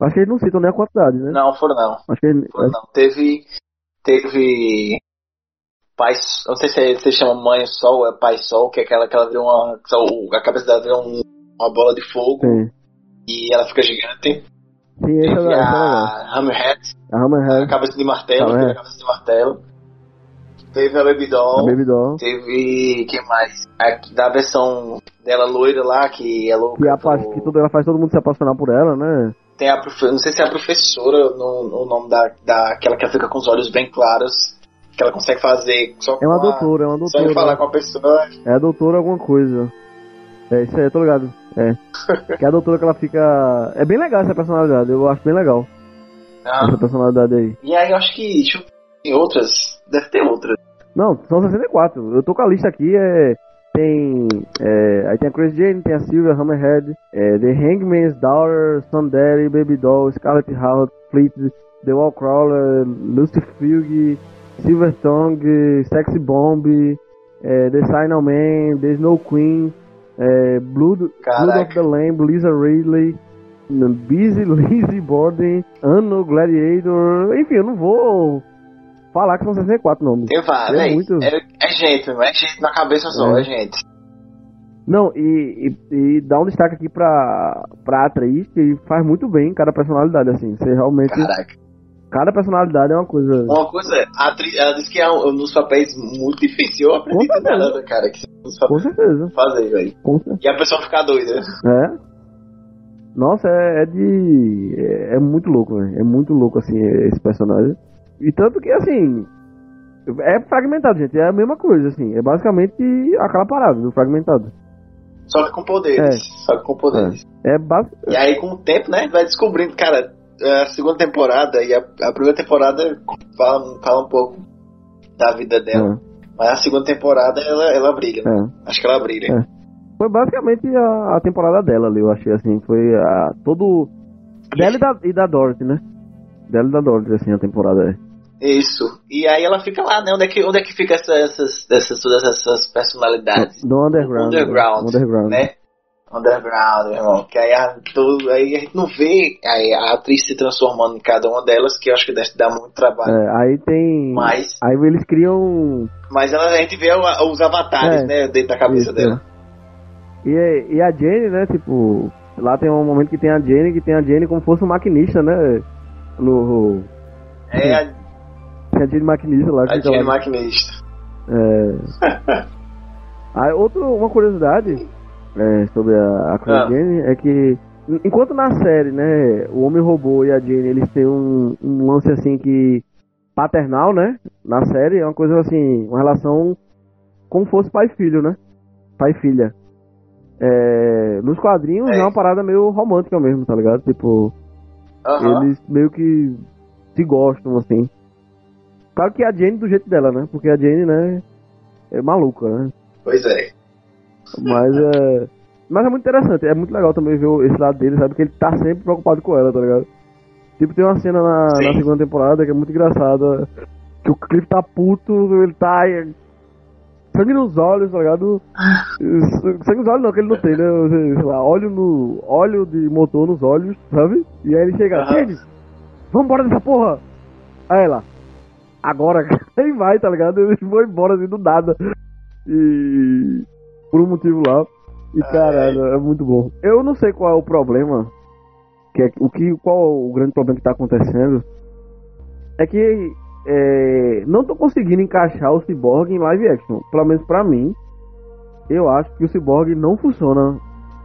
Speaker 2: Acho que eles não citam nem a quantidade, né?
Speaker 1: Não, foram não.
Speaker 2: Acho que
Speaker 1: Foram não. Teve. Teve. Pai. Não sei se é- se chama Mãe Sol, é Pai Sol, que é aquela que ela vira uma. A cabeça dela vira um- uma bola de fogo
Speaker 2: sim.
Speaker 1: e ela fica gigante.
Speaker 2: Sim, essa,
Speaker 1: Teve
Speaker 2: é legal.
Speaker 1: a Hammerhead,
Speaker 2: A
Speaker 1: a
Speaker 2: Hammerhead,
Speaker 1: cabeça de martelo, teve
Speaker 2: é.
Speaker 1: a cabeça de martelo. Teve a Baby
Speaker 2: a
Speaker 1: Doll.
Speaker 2: Baby Doll.
Speaker 1: Teve. que mais? A, da versão dela loira lá, que é louca.
Speaker 2: Que, a, que tudo, ela faz todo mundo se apaixonar por ela, né?
Speaker 1: Tem a não sei se é a professora no, no nome da, da aquela que fica com os olhos bem claros, que ela consegue fazer só
Speaker 2: É uma
Speaker 1: com a-
Speaker 2: doutora, é uma
Speaker 1: Só em
Speaker 2: doutora.
Speaker 1: falar com a pessoa.
Speaker 2: É a doutora alguma coisa. É isso aí, tô ligado. É. que é a doutora que ela fica. É bem legal essa personalidade, eu acho bem legal.
Speaker 1: Ah,
Speaker 2: Essa personalidade aí.
Speaker 1: e aí eu acho que deixa eu- tem outras, deve ter outras.
Speaker 2: Não, são 64. Eu tô com a lista aqui, é. Tem. É, aí tem a Chris Jane, tem a Silver, Hammerhead, é, The Hangman's Daughter, Sundari, Baby Doll, Scarlet Heart, Fleet, The Wallcrawler, Lucy Fugue, Silver Tongue, Sexy Bomb, é, The Signal Man, The Snow Queen, é, Blood, Blood of the Lamb, Lisa Ridley, Busy Lizzie Borden, Anno Gladiator, enfim, eu não vou falar que são 64 nomes.
Speaker 1: Eu falo, é, muito... é, é gente, é gente na cabeça só, é, é gente.
Speaker 2: Não, e, e, e, dá um destaque aqui pra, pra atriz que faz muito bem cada personalidade, assim. Você realmente.
Speaker 1: Caraca.
Speaker 2: Cada personalidade é uma coisa.
Speaker 1: Uma coisa, a atriz, ela disse que é um, nos papéis muito difícil. Eu aprendi nada, cara. Que
Speaker 2: nos papéis Com certeza.
Speaker 1: Fazer, velho. E a pessoa ficar doida.
Speaker 2: É. Nossa, é, é de. É, é, muito louco, velho. É muito louco, assim, esse personagem. E tanto que, assim. É fragmentado, gente. É a mesma coisa, assim. É basicamente aquela parada do fragmentado.
Speaker 1: Só que com poderes. É. Só que com poderes.
Speaker 2: É, é básico.
Speaker 1: E aí, com o tempo, né, vai descobrindo, cara, a segunda temporada e a, a primeira temporada fala, fala um pouco da vida dela. É. Mas a segunda temporada ela, ela brilha. Né? É. Acho que ela brilha. É.
Speaker 2: Foi basicamente a, a, temporada dela ali, eu achei assim. Foi a, todo. Dela e da, e da Dorothy, né? Dela e da Dorothy, assim, a temporada é.
Speaker 1: Isso. E aí ela fica lá, né? Onde é que, onde é que fica essa, essas, essas, todas essas personalidades?
Speaker 2: No underground.
Speaker 1: Underground. underground. Né? Underground, irmão. Que aí a, tudo, aí a gente não vê aí a atriz se transformando em cada uma delas, que eu acho que deve dar muito trabalho.
Speaker 2: É, aí tem.
Speaker 1: Mas.
Speaker 2: Aí eles criam.
Speaker 1: Mas ela, a gente vê os avatares, é, né? Dentro da cabeça isso, dela.
Speaker 2: É. E, e a Jenny, né? Tipo. Lá tem um momento que tem a Jenny, que tem a Jenny como se fosse um maquinista, né? No.
Speaker 1: É, a
Speaker 2: tem a Jane Maquinista lá.
Speaker 1: A Jane Maquinista.
Speaker 2: É. Aí, outro, uma curiosidade é, sobre a, a ah. Jane é que enquanto na série, né, o Homem Robô e a Jane, eles têm um, um lance assim que paternal, né, na série, é uma coisa assim, uma relação como fosse pai e filho, né, pai e filha. É, nos quadrinhos é. é. uma parada meio romântica mesmo, tá ligado? Tipo, uh -huh. eles meio que se gostam, assim. Claro que a Jane do jeito dela, né? Porque a Jane, né, é maluca, né?
Speaker 1: Pois é.
Speaker 2: Mas é. Mas é muito interessante, é muito legal também ver esse lado dele, sabe? Que ele tá sempre preocupado com ela, tá ligado? Tipo, tem uma cena na, na segunda temporada que é muito engraçada. Que o Cliff tá puto, ele tá. Sangue nos olhos, tá ligado? Sangue nos olhos não, que ele não tem, né? Sei lá, óleo no. óleo de motor nos olhos, sabe? E aí ele chega, uhum. Jane, vamos embora dessa porra! Aí ela, agora quem vai, tá ligado? Eles vão embora assim do nada. E. Por um motivo lá. E caralho, é muito bom. Eu não sei qual é o problema. Que é, o que, qual é o grande problema que tá acontecendo? É que é, não tô conseguindo encaixar o Cyborg em live action. Pelo menos pra mim. Eu acho que o Cyborg não funciona.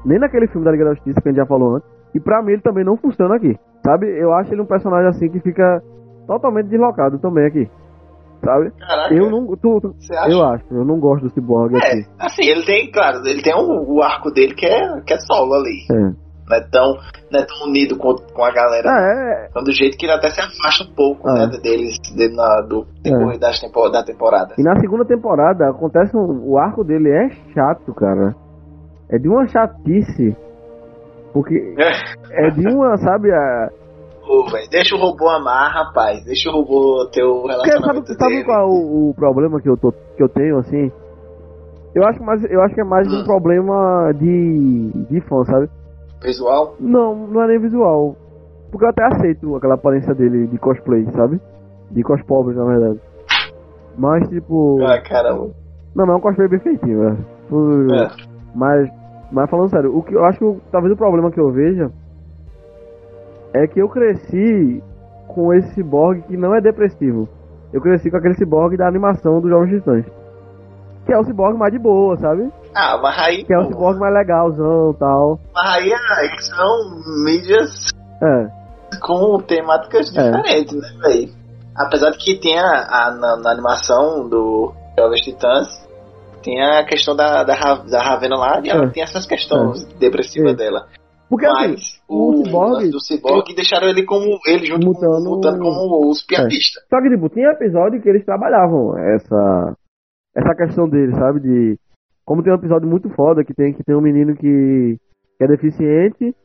Speaker 2: Nem naquele filme da Liga da Justiça que a gente já falou antes. E pra mim ele também não funciona aqui. Sabe? Eu acho ele um personagem assim que fica totalmente deslocado também aqui. Sabe?
Speaker 1: Caraca,
Speaker 2: eu não. Tu, tu eu acho, eu não gosto do Cyborg
Speaker 1: é,
Speaker 2: aqui.
Speaker 1: Assim, ele tem, claro, ele tem um, o arco dele que é, que é solo ali. É. Não é tão, não é tão unido com, com a galera.
Speaker 2: É,
Speaker 1: então, do jeito que ele até se afasta um pouco é. né, deles dele na, do decorrer é. das tempo, da temporada.
Speaker 2: E na segunda temporada acontece um, o arco dele é chato, cara. É de uma chatice. Porque é de uma, sabe, a,
Speaker 1: robô, velho. Deixa o robô amar, rapaz. Deixa o robô ter o relacionamento
Speaker 2: Porque, sabe,
Speaker 1: dele.
Speaker 2: Sabe qual é o, o, problema que eu, tô, que eu tenho, assim? Eu acho, mais, eu acho que é mais hum. um problema de, de fã, sabe?
Speaker 1: Visual?
Speaker 2: Não, não é nem visual. Porque eu até aceito aquela aparência dele de cosplay, sabe? De cospobre, na verdade. Mas, tipo...
Speaker 1: Ah, caramba.
Speaker 2: Não, não é um cosplay bem feitinho, velho. É. Mas, mas falando sério, o que eu acho que talvez o problema que eu veja é que eu cresci com esse cyborg que não é depressivo. Eu cresci com aquele cyborg da animação do Jovens Titãs. Que é o cyborg mais de boa, sabe?
Speaker 1: Ah, mas aí.
Speaker 2: Que é o cyborg mais legalzão e tal.
Speaker 1: Mas aí, aí ah, são mídias.
Speaker 2: É.
Speaker 1: Com temáticas é. diferentes, é. né, velho? Apesar de que tem a, a na, na, animação do Jovens Titãs, tem a questão da, da, da Ravena lá, e ela é. tem essas questões é. depressivas dela.
Speaker 2: Porque assim, o, o Cyborg.
Speaker 1: do Cyborg deixaram ele como. Ele junto mutando, com, mutando como os pianistas.
Speaker 2: É. Só que, tipo, tinha episódio que eles trabalhavam essa. Essa questão dele, sabe? De Como tem um episódio muito foda que tem, que tem um menino que, que é deficiente,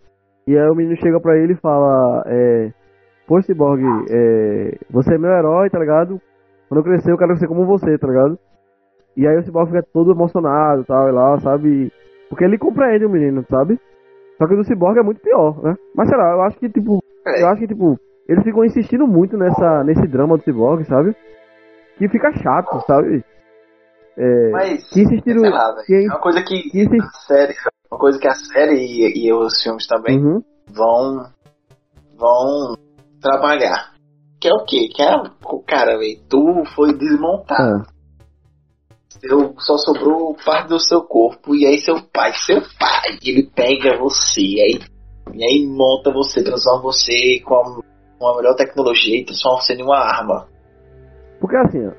Speaker 2: e aí o menino chega pra ele e fala, é, Pô, Cyborg, é, você é meu herói, tá ligado? Quando eu crescer eu quero ser como você, tá ligado? E aí o Cyborg fica todo emocionado tal, e lá, sabe? Porque ele compreende o menino, sabe? Só que o do Cyborg é muito pior, né? Mas sei lá, eu acho que, tipo,
Speaker 1: É.
Speaker 2: eu acho que, tipo, eles ficam insistindo muito nessa, nesse drama do Cyborg, sabe? Que fica chato, sabe? É,
Speaker 1: Mas,
Speaker 2: que insistiram.
Speaker 1: sei lá,
Speaker 2: que-
Speaker 1: É uma coisa que
Speaker 2: que insi-
Speaker 1: a série, uma coisa que a série e, e os filmes também
Speaker 2: Uhum.
Speaker 1: vão vão trabalhar. Que é o quê? Que é o cara, velho, tu foi desmontado. Seu, só sobrou parte do seu corpo. E aí seu pai, seu pai, ele pega você e aí, e aí monta você, transforma você com a, com a melhor tecnologia e transforma você em uma arma.
Speaker 2: Porque assim, ó,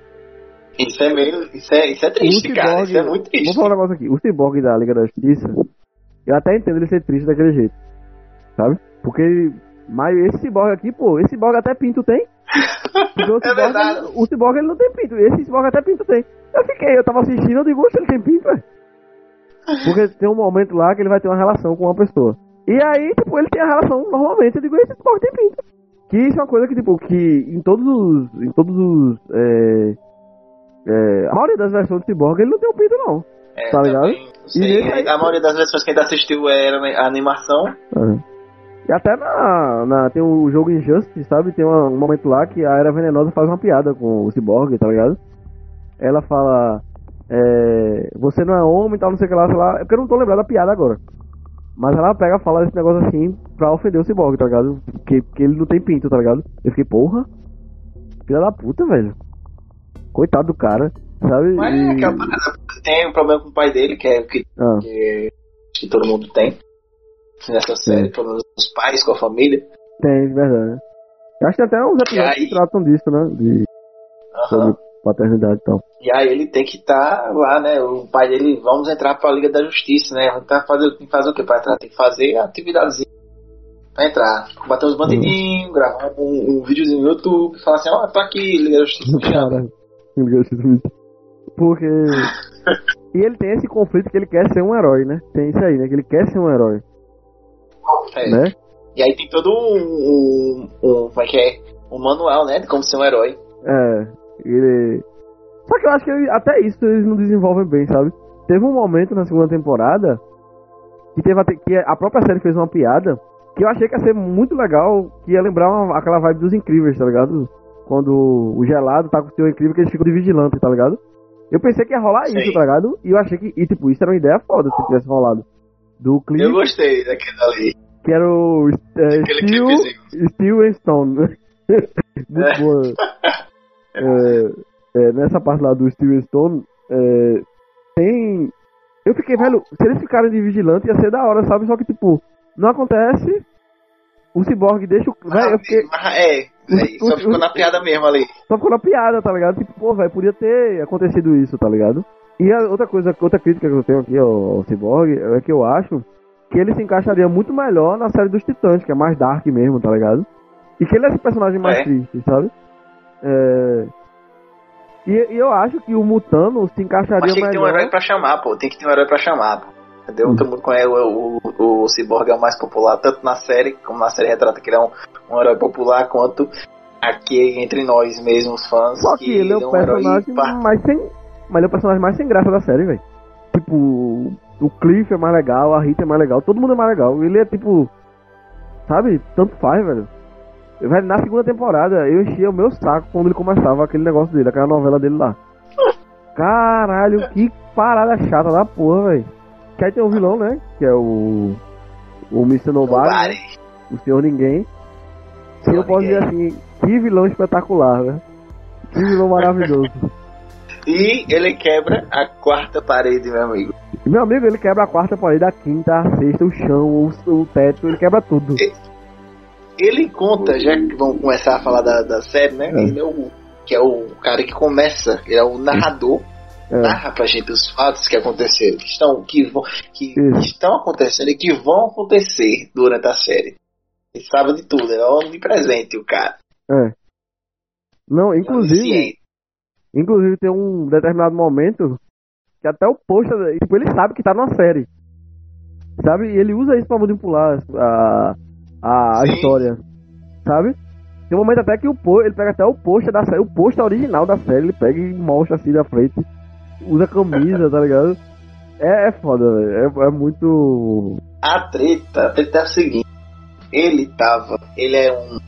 Speaker 1: Isso é meio. Isso é, isso é triste,
Speaker 2: o
Speaker 1: cara. Isso é muito
Speaker 2: Vou
Speaker 1: triste.
Speaker 2: falar um negócio aqui. O Cyborg da Liga da Justiça, eu até entendo ele ser triste daquele jeito. Sabe? Porque. Mas esse Cyborg aqui, pô, esse Cyborg até pinto tem. O
Speaker 1: É verdade.
Speaker 2: ele- o Cyborg ele não tem pinto. Esse Cyborg até pinto tem. Eu fiquei, eu tava assistindo, eu digo, "Oxe, ele tem pinto, velho. Porque tem um momento lá que ele vai ter uma relação com uma pessoa. E aí, tipo, ele tem a relação normalmente. Eu digo, esse Cyborg tem pinto. Que isso é uma coisa que, tipo, que em todos os. Em todos os. é, é, a maioria das versões do Cyborg ele não tem um pinto, não.
Speaker 1: É,
Speaker 2: tá ligado?
Speaker 1: sei.
Speaker 2: E
Speaker 1: A maioria das versões que ainda assistiu era a animação.
Speaker 2: E até na, na- tem o jogo Injustice, sabe? Tem uma- um momento lá que a Era Venenosa faz uma piada com o Cyborg, tá ligado? Ela fala, é, você não é homem e tal, não sei o que lá, sei lá. É porque eu não tô lembrado da piada agora. Mas ela pega e fala esse negócio assim pra ofender o Cyborg, tá ligado? Que, que ele não tem pinto, tá ligado? Eu fiquei, porra, filha da puta, velho. Coitado do cara, sabe?
Speaker 1: Mas
Speaker 2: E-
Speaker 1: é aquela parada. Tem um problema com o pai dele, que é o que,
Speaker 2: Ah,
Speaker 1: que, que todo mundo tem. Nessa série, pelo menos os pais com a família.
Speaker 2: tem, de verdade. Eu acho que até uns episódios
Speaker 1: aí?
Speaker 2: que tratam disso, né? De, sobre paternidade e tal.
Speaker 1: E aí ele tem que estar lá, né? O pai dele, vamos entrar pra Liga da Justiça, né? Vamos tá fazer, tem que fazer o que pra entrar? Tem que fazer atividades pra entrar. Bater uns bandidinhos, gravar um, um videozinho no YouTube, falar assim, ó, tô aqui, Liga da Justiça.
Speaker 2: Cara, eu gosto muito. Porque. e ele tem esse conflito que ele quer ser um herói, né? Tem isso aí, né? Que ele quer ser um herói,
Speaker 1: É.
Speaker 2: né?
Speaker 1: E aí tem todo um, um, um- Como é que é? Um manual, né? De como ser um herói.
Speaker 2: É. Ele. Só que eu acho que ele- até isso eles não desenvolvem bem, sabe? Teve um momento na segunda temporada que teve até, que a própria série fez uma piada que eu achei que ia ser muito legal, que ia lembrar uma- aquela vibe dos incríveis, tá ligado? Quando o gelado tá com o seu incrível que eles ficam de vigilante, tá ligado? Eu pensei que ia rolar
Speaker 1: Sim.
Speaker 2: isso, tá ligado? E eu achei que, e tipo, isso era uma ideia foda se tivesse rolado. Do clipe,
Speaker 1: Eu gostei daquele ali.
Speaker 2: que era o é, Steel. Steel Stone. Muito
Speaker 1: É.
Speaker 2: boa. É, é, nessa parte lá do Steel Stone, é, tem. Eu fiquei, velho, se eles ficarem de vigilante ia ser da hora, sabe? Só que, tipo, não acontece. O Cyborg deixa o. Eu fiquei.
Speaker 1: Mas, é, é, só ficou na piada mesmo ali.
Speaker 2: Só ficou na piada, tá ligado? Tipo, pô, velho, podia ter acontecido isso, tá ligado? E a outra coisa, outra crítica que eu tenho aqui ao, ao Cyborg é que eu acho que ele se encaixaria muito melhor na série dos Titãs, que é mais dark mesmo, tá ligado? E que ele é esse personagem mais
Speaker 1: É.
Speaker 2: triste, sabe? É... E, e eu acho que o Mutano se encaixaria
Speaker 1: Mas tem que ter um
Speaker 2: melhor.
Speaker 1: herói pra chamar, pô. Tem que ter um herói pra chamar, pô. Entendeu?
Speaker 2: Hum.
Speaker 1: Todo mundo conhece o, o, o Cyborg é o mais popular, tanto na série, como na série retrata que ele é um, um herói popular, quanto aqui entre nós mesmos, fãs.
Speaker 2: Só que ele é o personagem
Speaker 1: par-
Speaker 2: mais sem. Mas ele é o personagem mais sem graça da série, velho. Tipo, o Cliff é mais legal, a Rita é mais legal, todo mundo é mais legal. Ele é tipo. Sabe? Tanto faz, velho. Velho, na segunda temporada eu enchia o meu saco quando ele começava aquele negócio dele, aquela novela dele lá. Caralho, que parada chata da porra, velho. Que aí tem um vilão, né? Que é o. O Mr. Nobody, né?
Speaker 1: Nobody.
Speaker 2: o Senhor Ninguém. Que eu
Speaker 1: Senhor
Speaker 2: posso dizer assim, que vilão espetacular, né? Que vilão maravilhoso.
Speaker 1: E ele quebra a quarta parede, meu amigo.
Speaker 2: Meu amigo, ele quebra a quarta parede, a quinta, a sexta, o chão, o, o teto, ele quebra tudo.
Speaker 1: Ele conta, já que vamos começar a falar da, da série, né?
Speaker 2: É.
Speaker 1: Ele é o que é o cara que começa, ele é o narrador,
Speaker 2: É.
Speaker 1: narra pra gente os fatos que aconteceram, que estão, que vão, que
Speaker 2: Isso.
Speaker 1: estão acontecendo e que vão acontecer durante a série. Ele sabe de tudo, ele é onipresente o cara.
Speaker 2: É. Não, inclusive,
Speaker 1: onisciente.
Speaker 2: Inclusive tem um determinado momento que até o pôster, tipo, ele sabe que tá numa série. Sabe? E ele usa isso pra manipular a, a, a história. Sabe? Tem um momento até que o ele pega até o pôster da série, o pôster original da série, ele pega e mostra assim da frente, usa camisa, tá ligado? É, é foda, velho. É, é muito.
Speaker 1: A treta, treta é a seguinte. Ele tava. Ele é um.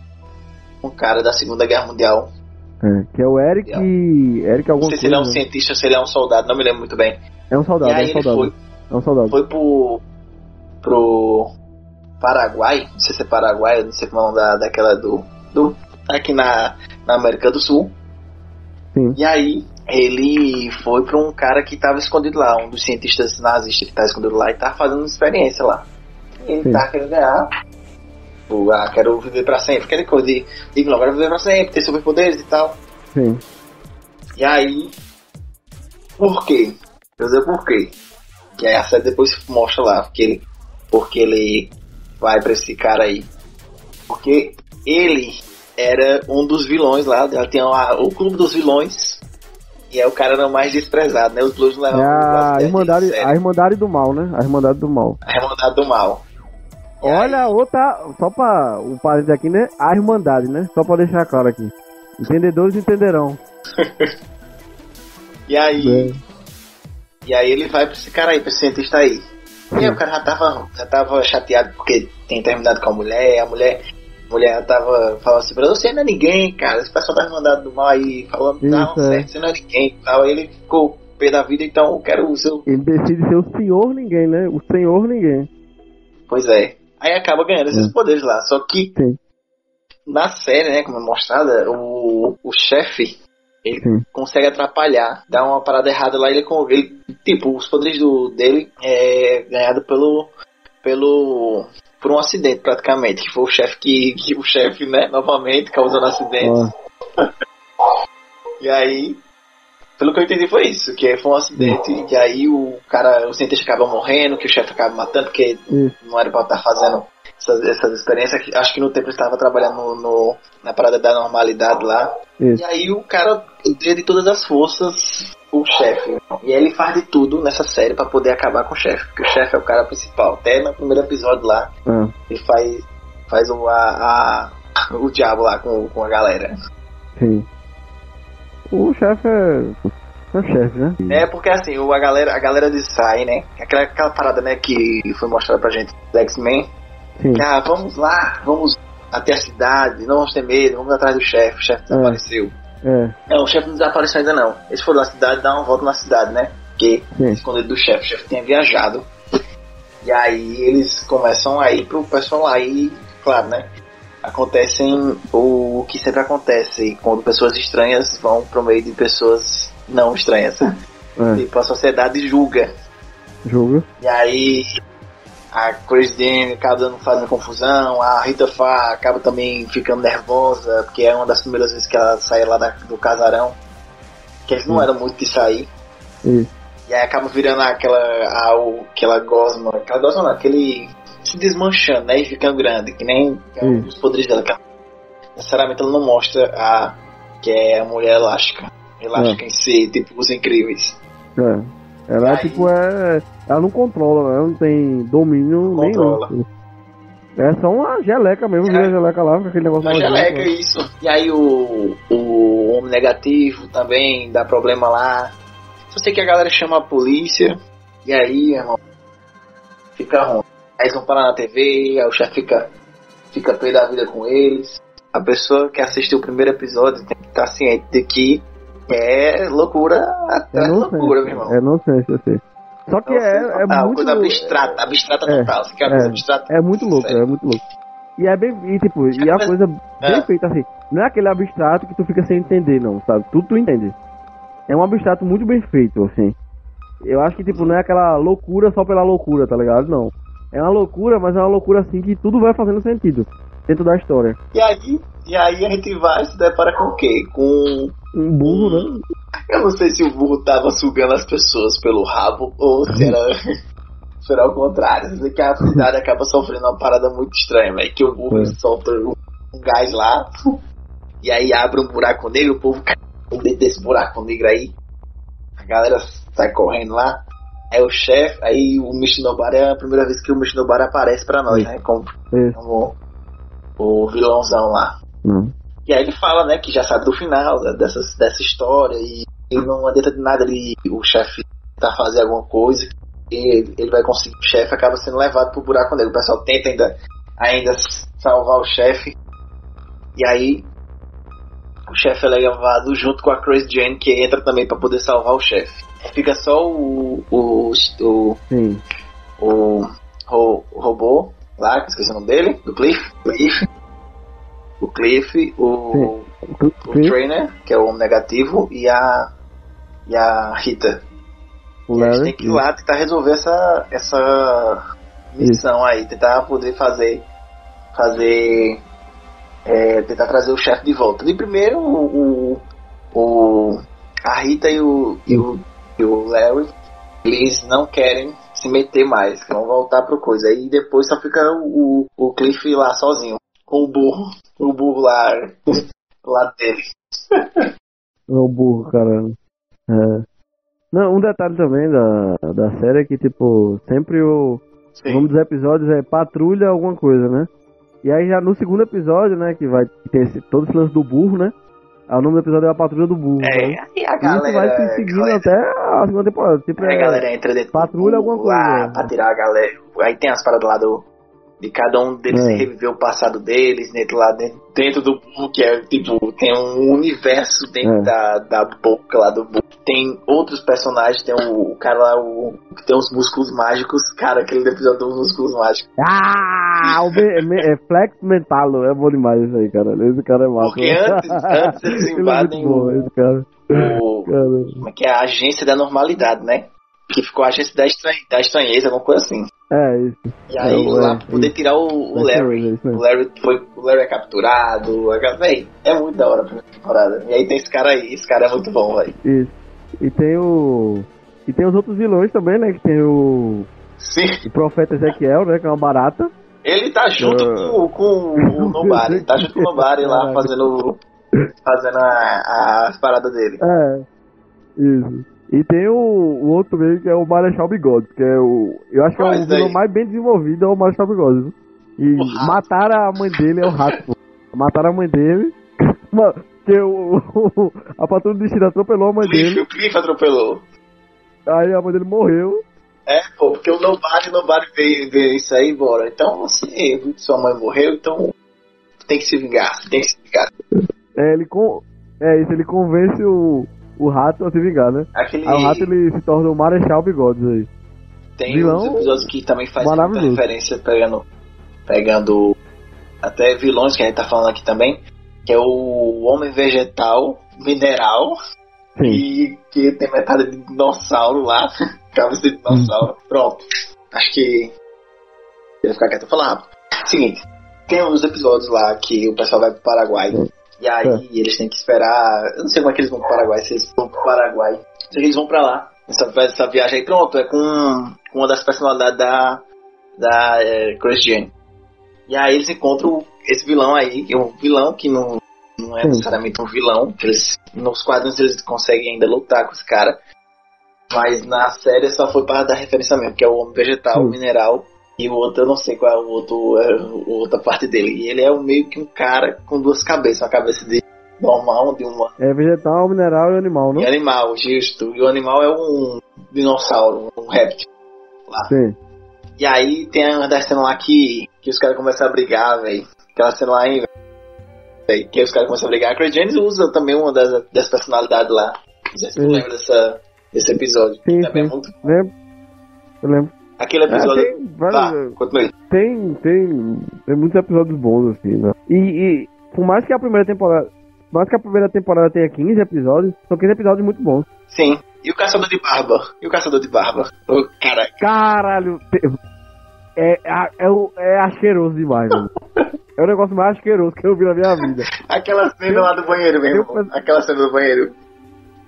Speaker 1: Um cara da Segunda Guerra Mundial.
Speaker 2: É, que é o Eric. Eric algum
Speaker 1: Não sei se ele é um cientista ou se ele é um soldado, não me lembro muito bem.
Speaker 2: É um soldado, é um soldado.
Speaker 1: Foi,
Speaker 2: é um soldado.
Speaker 1: Foi pro. pro. Paraguai, não sei se é Paraguai, não sei como é o nome da, daquela do. do aqui na, na América do Sul.
Speaker 2: Sim.
Speaker 1: E aí, ele foi para um cara que estava escondido lá, um dos cientistas nazistas que estava escondido lá e estava fazendo uma experiência lá. Ele Sim. tá querendo ganhar. Tipo, ah, quero viver para sempre, aquela coisa de, digo, não, quero viver para sempre, ter superpoderes e tal.
Speaker 2: Sim.
Speaker 1: E aí, por quê? Eu dizer por quê. Que aí a série depois mostra lá, porque ele, porque ele vai para esse cara aí. Porque ele era um dos vilões lá, ela tinha o clube dos vilões, e é o cara era mais desprezado, né? Os Blues levam
Speaker 2: é a, Irmandade, a Irmandade do Mal, né? A Irmandade do Mal.
Speaker 1: A Irmandade do Mal.
Speaker 2: Olha, outra, só pra o parede aqui, né? A Irmandade, né? Só pra deixar claro aqui. Entendedores entenderão.
Speaker 1: e aí. É. E aí ele vai pra esse cara aí, pra esse cientista aí. E aí o cara já tava, já tava chateado porque tem terminado com a mulher, a mulher mulher tava falando assim pra você não é ninguém, cara. Esse pessoal tá mandando do mal aí, falando não, é. certo, você não é ninguém. Tal. Aí ele ficou pé da vida, então eu quero o seu.
Speaker 2: Ele decide ser o senhor ninguém, né? O senhor ninguém.
Speaker 1: Pois é. Aí acaba ganhando esses é. poderes lá. Só que
Speaker 2: Sim.
Speaker 1: na série, né, como é mostrada, o, o chefe ele Sim. consegue atrapalhar, dá uma parada errada lá, ele, ele tipo, os poderes do, dele é ganhado pelo pelo por um acidente praticamente, que foi o chefe que, que o chefe, né, novamente causando acidente. Ah. e aí, pelo que eu entendi foi isso, que foi um acidente e aí o cara, o cientista acaba morrendo, que o chefe acaba matando porque não era para estar fazendo essas, essas experiências. Acho que no tempo ele estava trabalhando no, no, na parada da normalidade lá. Isso. E aí o cara, de todas as forças, o chefe. E ele faz de tudo nessa série para poder acabar com o chefe, porque o chefe é o cara principal. Até no primeiro episódio lá,
Speaker 2: ah.
Speaker 1: ele faz, faz o, a, a, o diabo lá com, com a galera.
Speaker 2: Sim. O chefe é. É o chefe, né?
Speaker 1: É, porque assim, o, a galera, a galera de sai, né? Aquela, aquela parada, né, que foi mostrada pra gente do X-Men. Ah, vamos lá, vamos até a cidade, não vamos ter medo, vamos atrás do chefe, o chefe é. desapareceu.
Speaker 2: É.
Speaker 1: Não, o chefe não desapareceu ainda não. Eles foram na cidade dar uma volta na cidade, né? Porque escondido do chefe, o chefe tinha viajado. E aí eles começam a ir pro pessoal lá e, claro, né? Acontecem o que sempre acontece quando pessoas estranhas vão pro meio de pessoas não estranhas. É. Tipo, a sociedade julga.
Speaker 2: Julga.
Speaker 1: E aí a Chris Dane acaba dando, fazendo confusão, a Rita Fa acaba também ficando nervosa, porque é uma das primeiras vezes que ela sai lá da, do casarão, que eles não eram muito de sair. E aí acaba virando aquela, a, aquela gosma, aquela gosma não, aquele se desmanchando, né, e ficando grande, que nem é um dos poderes dela. Que necessariamente ela não mostra a que é a mulher elástica. Elástica é. em si, tipo, os incríveis.
Speaker 2: É. Ela, aí... tipo, é. Ela não controla, né? Ela não tem domínio não nenhum. Controla. É só uma geleca mesmo, vira geleca lá, aquele negócio
Speaker 1: Uma geleca, geleca, isso. E aí o, o homem negativo também dá problema lá. Só sei que a galera chama a polícia, e aí, irmão, fica ruim. Aí eles vão parar na TV, aí o chefe fica, fica pé da vida com eles. A pessoa que assistiu o primeiro episódio tem que estar ciente de que é loucura é loucura, meu irmão.
Speaker 2: É nonsense, eu sei. Só que é, é muito...
Speaker 1: coisa abstrata, abstrata é, total. Você quer é, coisa abstrata?
Speaker 2: É muito louco, é muito louco. E é bem, e tipo, e a coisa bem é. feita assim. Não é aquele abstrato que tu fica sem entender, não, sabe? Tudo tu entende. É um abstrato muito bem feito, assim. Eu acho que, tipo, não é aquela loucura só pela loucura, tá ligado? Não. É uma loucura, mas é uma loucura assim que tudo vai fazendo sentido dentro da história.
Speaker 1: E aí, e aí a gente vai se depara com o quê? Com
Speaker 2: um burro, né?
Speaker 1: Eu não sei se o burro tava sugando as pessoas pelo rabo ou se era, se era ao contrário. Sei que a cidade acaba sofrendo uma parada muito estranha, velho. Que o burro é. solta um, gás lá e aí abre um buraco negro, o povo cai dentro desse buraco negro aí. galera sai correndo lá. É o chefe, aí o Mishinobara é a primeira vez que o Mishinobara aparece pra nós, né? Como, como o vilãozão lá.
Speaker 2: Hum.
Speaker 1: E aí ele fala, né, que já sabe do final né, dessas, dessa história e, e não adianta de nada ele, o chefe tá fazer alguma coisa e ele, ele vai conseguir. O chefe acaba sendo levado pro buraco negro. O pessoal tenta ainda, ainda salvar o chefe. E aí o chefe é levado junto com a Chris Jane, que entra também para poder salvar o chefe. Fica só o. o. o.
Speaker 2: Sim.
Speaker 1: o, o, o robô lá, que esqueci o nome dele, do Cliff. Cliff. O Cliff, o, o Trainer, que é o homem negativo, e a. e a Rita.
Speaker 2: O
Speaker 1: E a gente tem que ir lá tentar resolver essa, essa missão aí, tentar poder fazer. fazer. É, tentar trazer o chefe de volta. E primeiro o, o, a Rita e o, e o, e o Larry, eles não querem se meter mais, vão voltar pro coisa. Aí depois só fica o, o Cliff lá sozinho, com o burro, o burro lá, lá dele.
Speaker 2: É o burro, caramba. É. Não, um detalhe também da, da série é que, tipo, sempre o, o nome dos episódios é Patrulha alguma coisa, né? E aí já no segundo episódio, né, que vai ter esse, todo esse lance do burro, né? O nome do episódio é a Patrulha do Burro. né?
Speaker 1: É, e a
Speaker 2: E
Speaker 1: galera.
Speaker 2: isso vai se seguindo
Speaker 1: galera-
Speaker 2: até a segunda temporada. Tipo,
Speaker 1: a
Speaker 2: é,
Speaker 1: galera entra dentro
Speaker 2: patrulha
Speaker 1: do burro
Speaker 2: alguma coisa.
Speaker 1: pra tirar a galera. Aí tem as paradas lá do. De cada um deles
Speaker 2: É.
Speaker 1: reviver o passado deles, dentro lá dentro, dentro do que é tipo, tem um universo dentro
Speaker 2: É.
Speaker 1: da, da boca lá do burro. Tem outros personagens, tem o, o cara lá, o que tem os músculos mágicos, cara, aquele episódio dos músculos mágicos.
Speaker 2: Ah, o me, me, é Flex Mentalo, é bom demais isso aí, cara. Esse cara é massa.
Speaker 1: Porque antes- antes eles
Speaker 2: Ele é
Speaker 1: invadem
Speaker 2: bom,
Speaker 1: o-
Speaker 2: esse cara.
Speaker 1: O, é que é? A agência da normalidade, né? Que ficou a agência da, estran da estranheza, alguma coisa assim.
Speaker 2: É, isso.
Speaker 1: E aí,
Speaker 2: É,
Speaker 1: lá
Speaker 2: é,
Speaker 1: pra poder tirar o, o
Speaker 2: É,
Speaker 1: Larry.
Speaker 2: é.
Speaker 1: O Larry foi. O Larry é capturado. Véi, é muito da hora a primeira temporada. E aí tem esse cara aí, esse cara é muito bom, velho.
Speaker 2: Isso. E tem o. E tem os outros vilões também, né? Que tem o.
Speaker 1: Sim.
Speaker 2: O Profeta Ezequiel, né? Que é uma barata.
Speaker 1: Ele tá junto
Speaker 2: É.
Speaker 1: com, com o Nobari. Ele tá junto com o Nobari lá fazendo. Fazendo a- a- as paradas dele.
Speaker 2: É. Isso. E tem o, o outro também, que é o Marechal Bigode, que é o. Eu acho que é
Speaker 1: Qual
Speaker 2: o
Speaker 1: é
Speaker 2: vilão mais bem desenvolvido, é o Marechal Bigode. E mataram a mãe dele, é o rato. pô. Mataram a mãe dele. Mano, que o, o- a patrulha do destino atropelou a mãe
Speaker 1: Cliff,
Speaker 2: dele.
Speaker 1: o Cliff atropelou.
Speaker 2: Aí a mãe dele morreu.
Speaker 1: É, pô, porque o Nobari, o Nobari veio, veio isso aí embora. Então que sua mãe morreu, então tem que se vingar, tem que se vingar.
Speaker 2: É, ele con... é isso, ele convence o, o rato a se vingar, né?
Speaker 1: Aquele.
Speaker 2: Aí o rato ele se torna o Marechal Bigodes aí.
Speaker 1: Tem
Speaker 2: vilão
Speaker 1: uns episódios que também faz muita referência pegando, pegando até vilões que a gente tá falando aqui também, que é o Homem Vegetal Mineral
Speaker 2: Sim.
Speaker 1: e que tem metade de dinossauro lá, cabeça de dinossauro. Pronto. Acho que. Vou ficar quieto e falar rápido. Seguinte, tem uns episódios lá que o pessoal vai pro Paraguai. E aí
Speaker 2: É.
Speaker 1: eles têm que esperar. Eu não sei como é que eles vão pro Paraguai, se eles vão pro Paraguai. Se eles vão pra lá. Essa, essa viagem aí, pronto, é com, com uma das personalidades da, da é, Chris Jane. E aí eles encontram esse vilão aí, que é um vilão que não, não é
Speaker 2: Sim.
Speaker 1: necessariamente um vilão. Que eles, nos quadrinhos eles conseguem ainda lutar com esse cara. Mas na série só foi para dar referência mesmo, que é o homem vegetal,
Speaker 2: Sim.
Speaker 1: mineral. E o outro, eu não sei qual é o outro, é, o outra parte dele. E ele é meio que um cara com duas cabeças. Uma cabeça de normal, de uma
Speaker 2: É vegetal, mineral e animal,
Speaker 1: e
Speaker 2: né?
Speaker 1: animal, justo. E o animal é um dinossauro, um réptil.
Speaker 2: Sim.
Speaker 1: E aí tem uma das cenas lá que, que os caras começam a brigar, velho. Aquela cena lá aí, velho. Que os caras começam a brigar. A Craig James usa também uma das, das personalidades lá. Não sei se tu lembra dessa, desse episódio.
Speaker 2: Sim,
Speaker 1: também é
Speaker 2: sim.
Speaker 1: muito.
Speaker 2: Lembro? Eu lembro.
Speaker 1: Aquele
Speaker 2: É,
Speaker 1: episódio.
Speaker 2: tem,
Speaker 1: Tá,
Speaker 2: vários,
Speaker 1: continue.
Speaker 2: tem, tem, tem muitos episódios bons, assim, né? E, e por mais que a primeira temporada. Por mais que a primeira temporada tenha 15 episódios, são 15 episódios muito bons.
Speaker 1: Sim. E o caçador de barba? E o caçador de barba? Cara,
Speaker 2: Caralho! te- É, é, é, é asqueroso demais, mano. É o negócio mais asqueroso que eu vi na minha vida.
Speaker 1: aquela cena lá do banheiro mesmo.
Speaker 2: eu-
Speaker 1: Aquela cena do banheiro.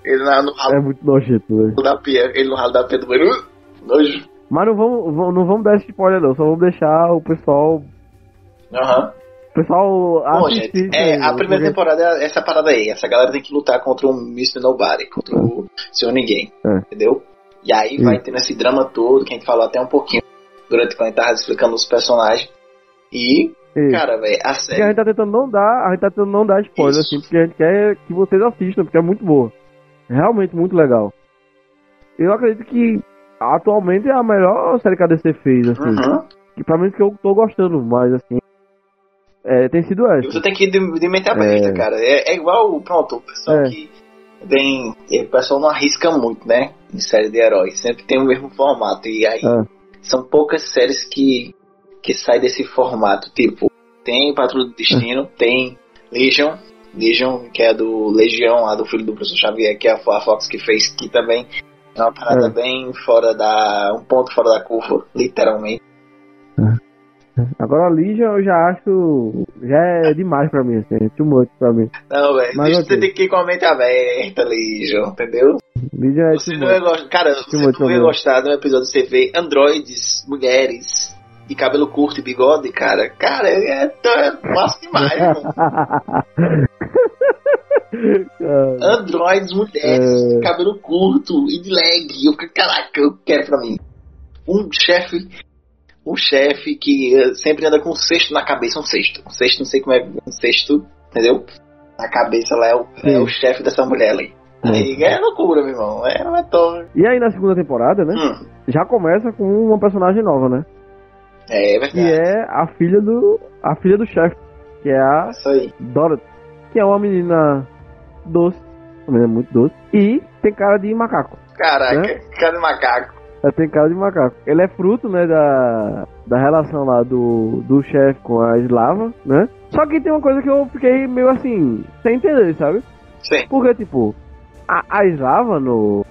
Speaker 1: Ele lá no ralo
Speaker 2: É muito nojento, velho.
Speaker 1: da pia. Ele no ralo da pia do banheiro. Uh, Nojo.
Speaker 2: Mas não vamos, não vamos dar esse spoiler, não. Só vamos deixar o pessoal
Speaker 1: Aham.
Speaker 2: pessoal
Speaker 1: Bom, gente, é, a primeira porque... temporada é essa parada aí. Essa galera tem que lutar contra um Mr. Nobody, contra o Senhor Ninguém. É. Entendeu? E aí Sim. vai tendo esse drama todo, que a gente falou até um pouquinho durante quando a gente tava explicando os personagens. E, Isso. cara, velho, a série.
Speaker 2: a gente tá tentando não dar, a gente tá tentando não dar spoiler, Isso. assim, porque a gente quer que vocês assistam, porque é muito boa. Realmente muito legal. Eu acredito que atualmente é a melhor série que a DC fez, assim. Uhum. Que pra mim que eu tô gostando mais, assim. É, tem sido essa.
Speaker 1: Você tem que ir de, de mente aberta, é... cara. É, é, igual, pronto, o pessoal é. que tem. O pessoal não arrisca muito, né? Em série de heróis. Sempre tem o mesmo formato. E aí é. são poucas séries que, que saem desse formato. Tipo, tem Patrulha do Destino, é. tem Legion. Legion, que é do Legião, lá do filho do professor Xavier, que é a Fox que fez, que também é uma parada é. bem fora da. um ponto fora da curva, literalmente.
Speaker 2: É. Agora a Legion eu já acho. Já é demais pra mim, assim, é too much pra mim.
Speaker 1: Não, velho. Okay. você tem que ir com a mente aberta, Legion, entendeu?
Speaker 2: Legion é
Speaker 1: você não ia gostar. Cara, você não ia gostar de um episódio você vê androides, mulheres e cabelo curto e bigode, cara. Cara, é, é massa demais, mano. Androides, mulheres, é... cabelo curto e de leg. Eu, caraca, eu quero pra mim. Um chefe um chefe que eh, sempre anda com um cesto na cabeça, um cesto. Um cesto, não sei como é, um cesto, entendeu? Na cabeça lá é o, é o chefe dessa mulher ali. Aí é loucura, meu irmão. É, é tão...
Speaker 2: E aí na segunda temporada, né? Hum. Já começa com uma personagem nova, né?
Speaker 1: É, é verdade.
Speaker 2: Que é a filha do. A filha do chefe. Que é a
Speaker 1: Isso aí.
Speaker 2: Dorothy. Que é uma menina doce. Uma menina muito doce. E tem cara de macaco.
Speaker 1: Caraca, né? cara de macaco.
Speaker 2: Ela tem cara de macaco. Ele é fruto, né, da, da relação lá do, do chefe com a eslava, né? Só que tem uma coisa que eu fiquei meio assim, sem entender, sabe?
Speaker 1: Sim.
Speaker 2: Porque, tipo, a, a eslava no.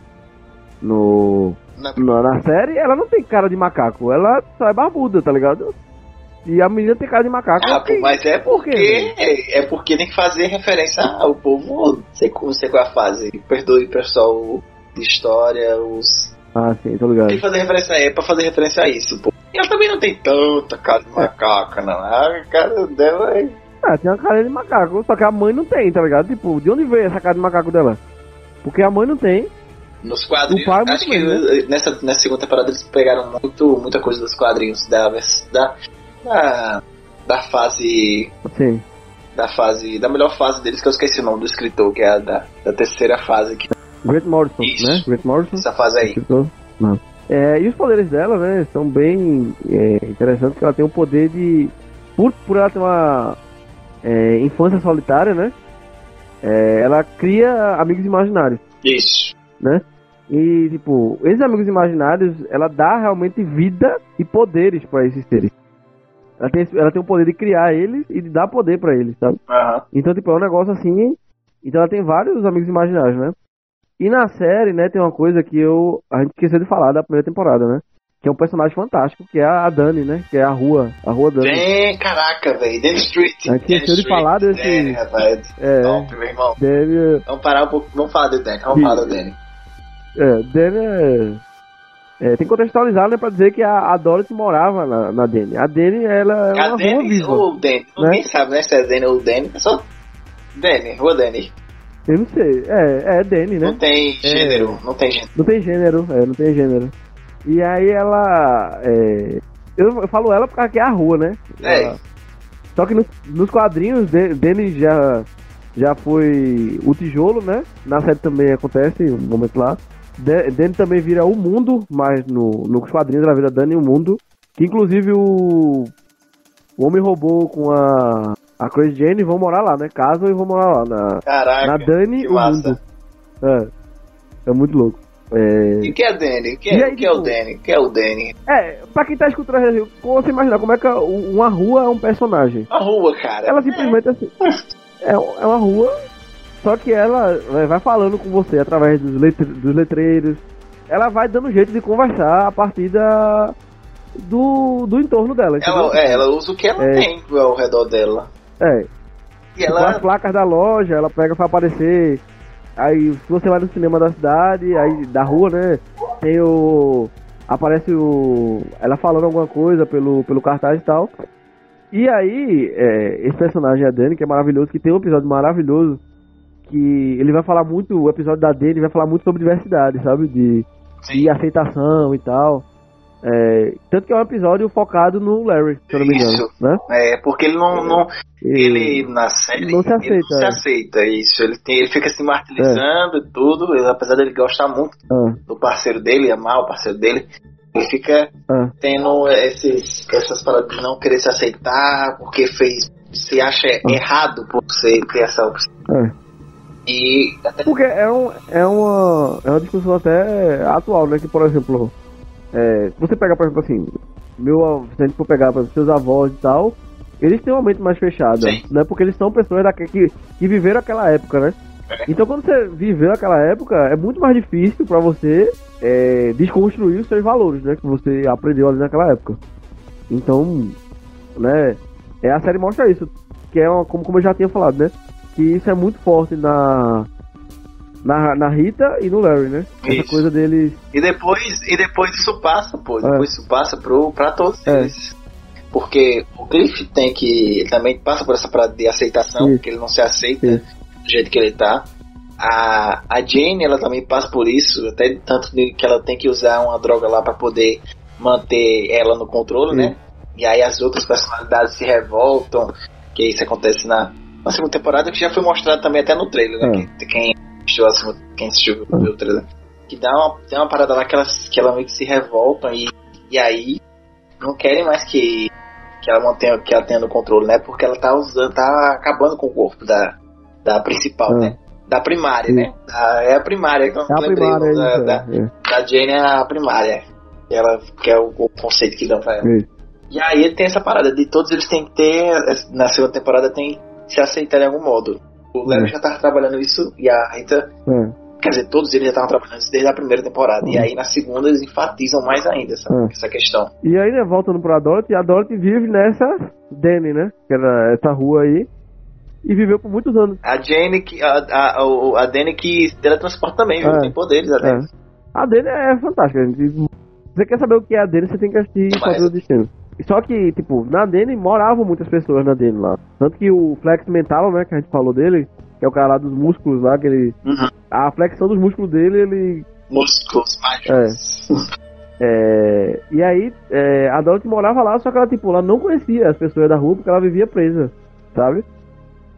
Speaker 2: No. Na... na série, ela não tem cara de macaco. Ela só é barbuda, tá ligado? E a menina tem cara de macaco.
Speaker 1: Ah, pô, mas é porque. É, é, porque tem que fazer referência ao povo. Sei, sei qual é a fase. Perdoe, pessoal, de história, os
Speaker 2: ah, sim, tô ligado.
Speaker 1: Tem que fazer referência a, é pra fazer referência a isso, pô. E ela também não tem tanta cara de macaca, não. A cara dela é.
Speaker 2: Ah, tem uma cara de macaco, só que a mãe não tem, tá ligado? Tipo, de onde veio essa cara de macaco dela? Porque a mãe não tem.
Speaker 1: Nos quadrinhos, pai, acho que né? nessa, nessa segunda temporada eles pegaram muito, muita coisa dos quadrinhos da, da, da, da fase.
Speaker 2: Sim.
Speaker 1: Da fase. Da melhor fase deles, que eu esqueci o nome do escritor, que é a da, da terceira fase. Que
Speaker 2: Grant Morrison,
Speaker 1: Isso.
Speaker 2: né? Grant Morrison.
Speaker 1: Essa fase aí.
Speaker 2: Não. É, e os poderes dela, né, são bem é, interessantes, porque ela tem o poder de... Por, por ela ter uma é, infância solitária, né? É, ela cria amigos imaginários.
Speaker 1: Isso.
Speaker 2: Né? E, tipo, esses amigos imaginários, ela dá realmente vida e poderes para esses seres. Ela tem, ela tem o poder de criar eles e de dar poder para eles, sabe?
Speaker 1: Uhum.
Speaker 2: Então, tipo, é um negócio assim. Então ela tem vários amigos imaginários, né? E na série, né, tem uma coisa que eu a gente esqueceu de falar da primeira temporada, né? Que é um personagem fantástico, que é a Dani, né? Que é a rua, a rua Dani.
Speaker 1: Vem, caraca, velho. Dani Street.
Speaker 2: A gente esqueceu de falar desse... Danny,
Speaker 1: rapaz. É. Top, meu irmão.
Speaker 2: Danny...
Speaker 1: Vamos parar um pouco, vamos falar do Danny, vamos falar do Danny.
Speaker 2: É, Danny é... É, tem que contextualizar, né, pra dizer que a, a Dorothy morava na, na. A Danny, ela é
Speaker 1: a uma Danny, rua viva. Ou o Danny, né? ninguém sabe, né, se é Danny ou Danny, é só Danny, rua Danny.
Speaker 2: Eu não sei. É, é Danny, né?
Speaker 1: Não tem gênero, é, não tem gênero.
Speaker 2: Não tem gênero, é, não tem gênero. E aí ela. É, eu, eu, falo ela porque é a rua, né?
Speaker 1: É.
Speaker 2: Ela, só que nos, nos quadrinhos, Danny já, já foi o tijolo, né? Na série também acontece um momento lá. Danny também vira o mundo, mas no, nos quadrinhos ela vira Danny o mundo. Que inclusive o. O Homem Robô com a a Crazy Jane vão morar lá, né? Casam e vão morar lá. Na,
Speaker 1: Caraca,
Speaker 2: na Dani, o massa. mundo. É, é muito louco. É...
Speaker 1: E que é Danny? Que é, aí, que é o tipo, Danny? Que é o Danny?
Speaker 2: É, pra quem tá escutando como você imaginar como é que uma rua é um personagem?
Speaker 1: Uma rua, cara.
Speaker 2: Ela simplesmente é. assim. É, é uma rua, só que ela vai falando com você através dos, letre, dos letreiros. Ela vai dando jeito de conversar a partir da, do, do entorno dela.
Speaker 1: Ela, é, ela usa o que ela é, tem ao redor dela.
Speaker 2: É.
Speaker 1: E ela... Com
Speaker 2: as placas da loja, ela pega pra aparecer. Aí, se você vai no cinema da cidade, aí da rua, né? Tem o. Aparece o. Ela falando alguma coisa pelo, pelo cartaz e tal. E aí, é, esse personagem, a Dani, que é maravilhoso, que tem um episódio maravilhoso, que ele vai falar muito, o episódio da Dani vai falar muito sobre diversidade, sabe? De, de aceitação e tal. É, tanto que é um episódio focado no Larry, se eu não me engano. Isso. Né?
Speaker 1: É, porque ele não. não ele, na série.
Speaker 2: Não se aceita. Ele
Speaker 1: não se é. aceita, isso. Ele, tem, ele fica se martirizando é. e tudo, apesar dele gostar muito ah. do parceiro dele, amar o parceiro dele. Ele fica ah. tendo esses, essas paradas de não querer se aceitar porque fez. Se acha ah. errado por você ter essa opção.
Speaker 2: E até... Porque é, um, é, uma, é uma discussão até atual, né? Que, por exemplo, é, você pega, por exemplo, assim, meu, se a gente for pegar para seus avós e tal, eles têm uma mente mais fechada, Sim. né? Porque eles são pessoas daqui, que, que viveram aquela época, né? É. Então, quando você viveu aquela época, é muito mais difícil para você é, desconstruir os seus valores, né? Que você aprendeu ali naquela época. Então, né? É, a série mostra isso, que é uma, como, como eu já tinha falado, né? Que isso é muito forte na na, na Rita e no Larry, né? Essa isso. coisa deles.
Speaker 1: E depois, e depois isso passa, pô. É. Depois isso passa pro, pra todos é. eles. Porque o Cliff tem que. também passa por essa parada de aceitação, isso. que ele não se aceita isso. do jeito que ele tá. A, a Jane, ela também passa por isso, até tanto que ela tem que usar uma droga lá para poder manter ela no controle, né? E aí as outras personalidades se revoltam, que isso acontece na, na segunda temporada, que já foi mostrado também até no trailer, né? É. Quem, assistiu assim, quem assistiu o trailer, que dá uma, tem uma parada lá que elas, que ela meio que se revoltam e, e aí não querem mais que, que ela mantenha que ela tenha no controle, né? Porque ela tá usando, tá acabando com o corpo da, da principal, uhum. né? Da primária, Sim. né? Da, é a primária que eu não é lembrei. Primária, da, é, da, é. da, Jane é a primária. Ela, que é o, o conceito que dão pra ela. E aí tem essa parada de todos eles têm que ter, na segunda temporada tem se aceitar de algum modo. O Léo é. já tava trabalhando isso e a Rita. É. Quer dizer, todos eles já estavam trabalhando isso desde a primeira temporada. E aí na segunda eles enfatizam mais ainda essa, essa questão.
Speaker 2: E aí, né, voltando pra Dorothy, a Dorothy vive nessa Danny, né? Que era essa rua aí. E viveu por muitos anos.
Speaker 1: A Jane, que, a, a, a, a Danny que teletransporta também, viu? É. Tem poderes a Danny.
Speaker 2: É. A Danny é fantástica, gente. Você quer saber o que é a Danny, você tem que assistir Mas... o Destino. Só que, tipo, na Dene moravam muitas pessoas na Dene lá. Tanto que o Flex Mental, né, que a gente falou dele, que é o cara lá dos músculos lá, que ele. Uhum. A flexão dos músculos dele, ele.
Speaker 1: Músculos mágicos.
Speaker 2: É. é. E aí, é, a Dorothy morava lá, só que ela, tipo, ela não conhecia as pessoas da rua porque ela vivia presa, sabe?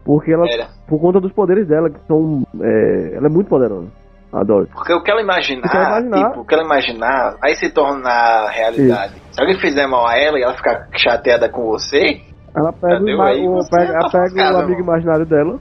Speaker 2: Porque ela. Era. Por conta dos poderes dela, que são. É, ela é muito poderosa. Adoro.
Speaker 1: Porque o que ela imaginar, que ela imaginar, tipo, o que ela imaginar, aí se torna realidade. Sim. Se alguém fizer mal a ela e ela ficar chateada com você,
Speaker 2: ela pega, o, aí, o, pega, ela tá pega o amigo imaginário dela,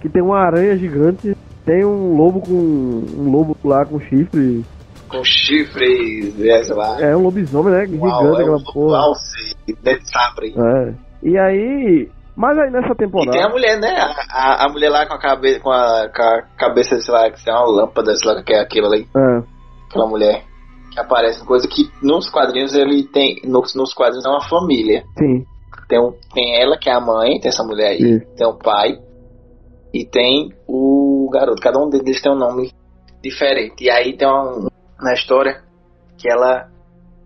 Speaker 2: que tem uma aranha gigante, tem um lobo com. um lobo lá com chifre.
Speaker 1: Com chifre, sei lá.
Speaker 2: É um lobisomem, né? Gigante Uau, é aquela um porra.
Speaker 1: Alce, de sabre.
Speaker 2: É. E aí, mas aí nessa temporada.
Speaker 1: E tem a mulher, né? A, a, mulher lá com a cabeça, com a, com a cabeça, sei lá, que é uma lâmpada, sei lá, que é aquilo ali. É. Aquela mulher que aparece, coisa que nos quadrinhos ele tem. Nos, nos quadrinhos é uma família.
Speaker 2: Sim.
Speaker 1: Tem, um, tem ela, que é a mãe, tem essa mulher aí, Sim. tem o pai, e tem o garoto. Cada um deles tem um nome diferente. E aí tem uma, na história que ela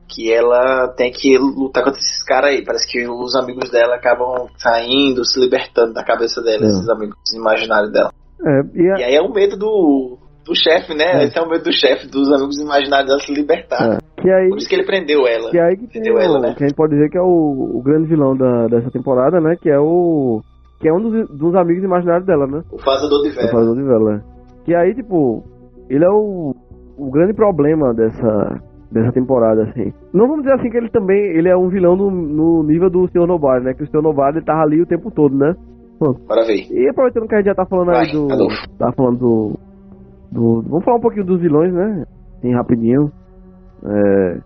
Speaker 1: que ela tem que lutar contra esses caras aí. Parece que os amigos dela acabam saindo, se libertando da cabeça dela, é. esses amigos imaginários dela.
Speaker 2: É, e, a...
Speaker 1: e, aí é o medo do, do chefe, né? É. Esse é o medo do chefe, dos amigos imaginários dela se libertar.
Speaker 2: É. Que aí,
Speaker 1: Por isso que ele prendeu ela.
Speaker 2: Que aí que prendeu o, ela, né? Que a gente pode dizer que é o, o grande vilão da, dessa temporada, né? Que é o. Que é um dos, dos amigos imaginários dela, né?
Speaker 1: O Fazedor de Vela.
Speaker 2: O Fazedor de Vela. Que aí, tipo, ele é o, o grande problema dessa, dessa temporada, assim. Não vamos dizer assim que ele também ele é um vilão no, no nível do Sr. Nobody, né? Que o Sr. Nobody tava ali o tempo todo, né?
Speaker 1: Bora ver.
Speaker 2: E aproveitando que a gente já tá falando Vai, aí do. Adolfo. Tá falando do, do. Vamos falar um pouquinho dos vilões, né? Assim, rapidinho. É,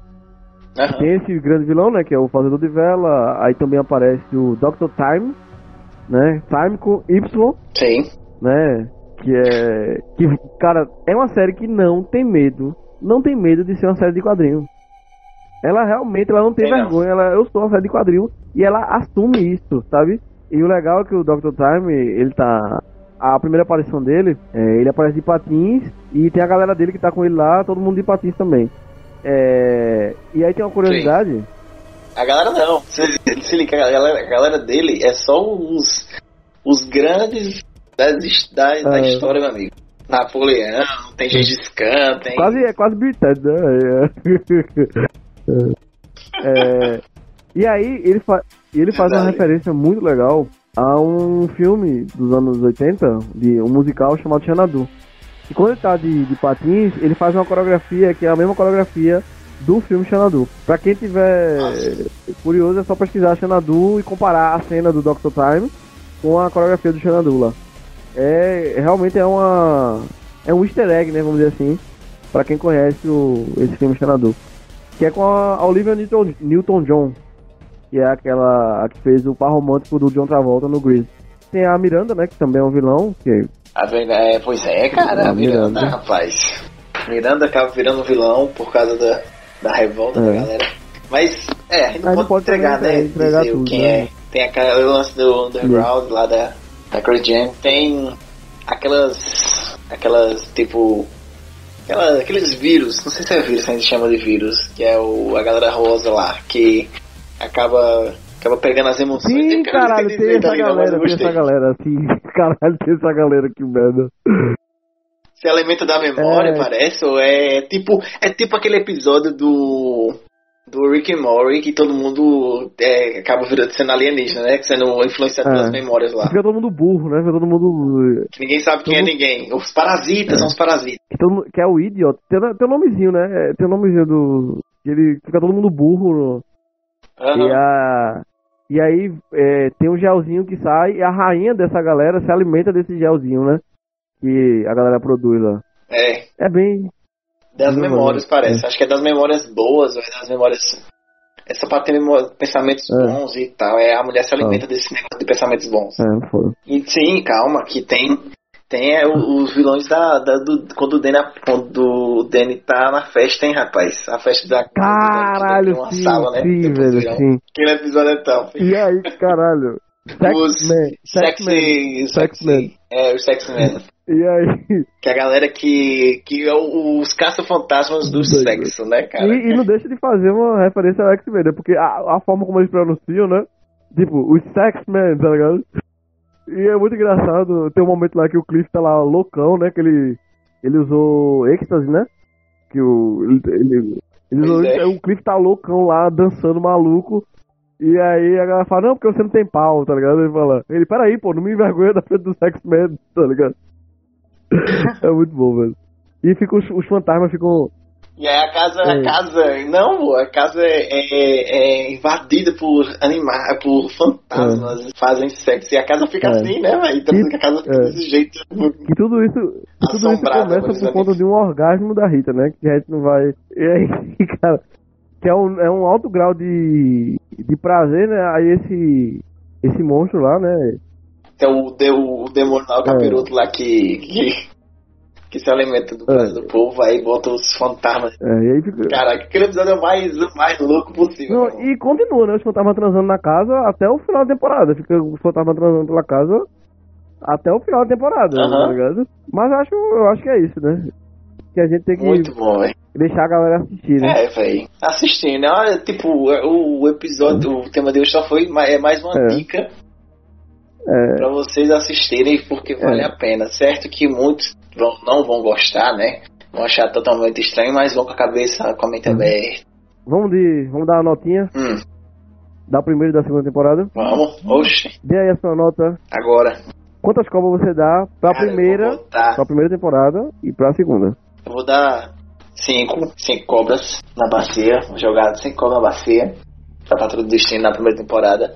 Speaker 2: uhum. Tem esse grande vilão, né? Que é o Fazedor de Vela. Aí também aparece o Dr. Time, né? Time com Y.
Speaker 1: Sim.
Speaker 2: Né? Que é. Que, cara, é uma série que não tem medo não tem medo de ser uma série de quadrinhos. Ela realmente ela não tem vergonha, ela, eu sou uma série de quadrinhos e ela assume isso, sabe? E o legal é que o Dr. Time, ele tá. A primeira aparição dele, é, ele aparece de patins e tem a galera dele que tá com ele lá, todo mundo de patins também. É, e aí tem uma curiosidade Sim.
Speaker 1: A galera não. Se, se liga, a galera, a galera dele é só os, os grandes das, da, da é. história, meu amigo. Napoleão, tem Gengis Khan, tem.
Speaker 2: Quase, é quase Bill né? É. é, e aí ele, fa ele faz uma referência muito legal a um filme dos anos 80, de um musical chamado Xanadu. E quando ele tá de, de patins, ele faz uma coreografia que é a mesma coreografia do filme Xanadu. Pra quem tiver curioso, é só pesquisar Xanadu e comparar a cena do Doctor Time com a coreografia do Xanadu lá. É, realmente é uma é um easter egg, né, vamos dizer assim, para quem conhece o, esse filme Xanadu. Que é com a Olivia Newton, Newton John, que é aquela a que fez o par romântico do John Travolta no Grease. Tem a Miranda, né, que também é um vilão, que
Speaker 1: a, é, pois é, cara, a Miranda, Miranda, rapaz. Miranda acaba virando vilão por causa da, da revolta é. da galera. Mas, é, a gente não, pode, pode entregar, né? Entregar tudo, quem né? é. Tem aquela, o lance do underground Sim. lá da, da Crazy Jam. Tem aquelas. Aquelas, tipo. Aquela, aqueles vírus, não sei se é vírus que a gente chama de vírus, que é o, a galera rosa lá, que acaba acaba pegando as emoções.
Speaker 2: Sim, caralho, tem essa tá galera, tem essa galera, assim, caralho, tem essa galera que merda
Speaker 1: se alimenta da memória, é... parece, ou é tipo. É tipo aquele episódio do. Do Rick and Morty, que todo mundo é, acaba virando, sendo alienígena, né? Sendo influenciado é. pelas memórias lá.
Speaker 2: Fica todo mundo burro, né? Fica todo mundo.
Speaker 1: Que ninguém sabe quem é todo é ninguém. Os parasitas é. são os parasitas.
Speaker 2: Que, é o Idiot. Tem, tem o nomezinho, né? É, tem o nomezinho do. Ele fica todo mundo burro. Uhum. E a. E aí é, tem um gelzinho que sai e a rainha dessa galera se alimenta desse gelzinho, né? que a galera produz lá.
Speaker 1: É.
Speaker 2: É bem.
Speaker 1: Das memórias, parece. É. Acho que é das memórias boas, ou é das memórias. É só pra ter pensamentos é. bons e tal. É, a mulher se alimenta ah. desse negócio de pensamentos bons.
Speaker 2: É, foi.
Speaker 1: E sim, calma, que tem. Tem é, os vilões da, da do, quando o Danny, quando o Danny tá na festa, hein, rapaz? A festa da
Speaker 2: Caralho, uma sim, sala, né? Sim, velho, sim.
Speaker 1: Aquele episódio é top.
Speaker 2: E aí, caralho?
Speaker 1: Sex os Man. Sexy. Sexy. Man. É, o Sexy Man.
Speaker 2: E aí?
Speaker 1: Que a galera que. que é os caça-fantasmas do sexo, né, cara?
Speaker 2: E, e, não deixa de fazer uma referência ao X-Men, né? Porque a, a forma como eles pronunciam, né? Tipo, os Sex-Men, tá ligado? E é muito engraçado. Tem um momento lá que o Cliff tá lá loucão, né? Que ele. Ele usou êxtase, né? Que o. Ele, ele, ele usou, é. O Cliff tá loucão lá, dançando maluco. E aí a galera fala, não, porque você não tem pau, tá ligado? Ele fala, ele, peraí, pô, não me envergonha da frente do Sex-Man, tá ligado? É muito bom, velho. E fica os, os fantasmas ficam
Speaker 1: e aí a casa, é. a casa, não, a casa é, é, é invadida por animais, por fantasmas, é. fazem sexo. E a casa fica é. assim, né, velho? Então a casa fica é. desse jeito.
Speaker 2: E tudo isso, tudo isso começa por conta de um orgasmo da Rita, né? Que a gente não vai. E aí, cara, que é um, é um alto grau de, de prazer, né? Aí esse, esse monstro lá, né?
Speaker 1: É o, o, o demônio lá, o capiroto lá que, que, que se alimenta do é. do povo, aí bota os fantasmas.
Speaker 2: É, e aí fica...
Speaker 1: Caraca, aquele episódio é o mais, o mais louco possível.
Speaker 2: Não, e continua, né? Os fantasmas transando na casa até o final da temporada. Fica os fantasmas transando pela casa até o final da temporada, uhum. tá ligado? Mas eu acho, eu acho que é isso, né? Que a gente tem que.
Speaker 1: Muito bom,
Speaker 2: deixar a galera assistir, né?
Speaker 1: É, velho. Assistindo, né? Tipo, o, o episódio, o tema de hoje só foi é mais uma é. dica é. para vocês assistirem, porque vale é. a pena. Certo que muitos vão, não vão gostar, né? Vão achar totalmente estranho, mas vão com a cabeça, com a mente uhum. aberta.
Speaker 2: Vamos, de, vamos dar uma notinha?
Speaker 1: Hum.
Speaker 2: Da primeira e da segunda temporada?
Speaker 1: Vamos, oxe.
Speaker 2: Dê aí a sua nota.
Speaker 1: Agora.
Speaker 2: Quantas cobras você dá pra Cara, primeira, pra primeira temporada e pra segunda?
Speaker 1: Eu vou dar cinco, cinco cobras na bacia, jogado cinco cobras na bacia, pra Patrulha do Destino na primeira temporada.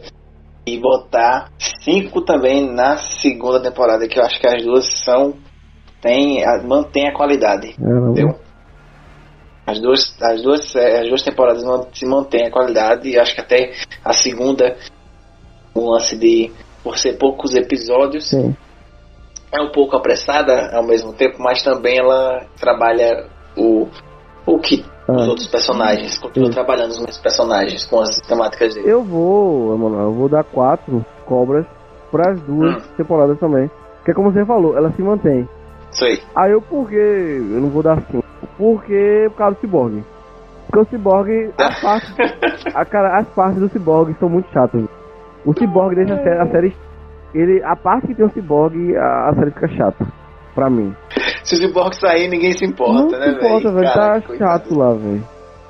Speaker 1: E botar cinco também na segunda temporada, que eu acho que as duas são. Tem, mantém a qualidade. É, entendeu? As duas, as, duas, as duas temporadas se mantém a qualidade e acho que até a segunda, o lance de por ser poucos episódios, Sim. é um pouco apressada ao mesmo tempo, mas também ela trabalha o, o que ah. os outros personagens, continuam trabalhando os mesmos personagens com as temáticas dele.
Speaker 2: Eu vou, Emanuel, eu vou dar quatro cobras para as duas hum. temporadas também. Que é como você falou, ela se mantém.
Speaker 1: Sei.
Speaker 2: Aí eu por que eu não vou dar cinco? Porque por causa do Cyborg. Porque o Cyborg, a parte, a, cara, as partes do Cyborg são muito chatas. O Cyborg deixa a série, a série ele, a parte que tem o Cyborg, a, a série fica chata. Pra mim.
Speaker 3: Se o Cyborg sair, ninguém se importa,
Speaker 2: não
Speaker 3: né,
Speaker 2: velho? Não se importa, velho. Tá chato lá, velho.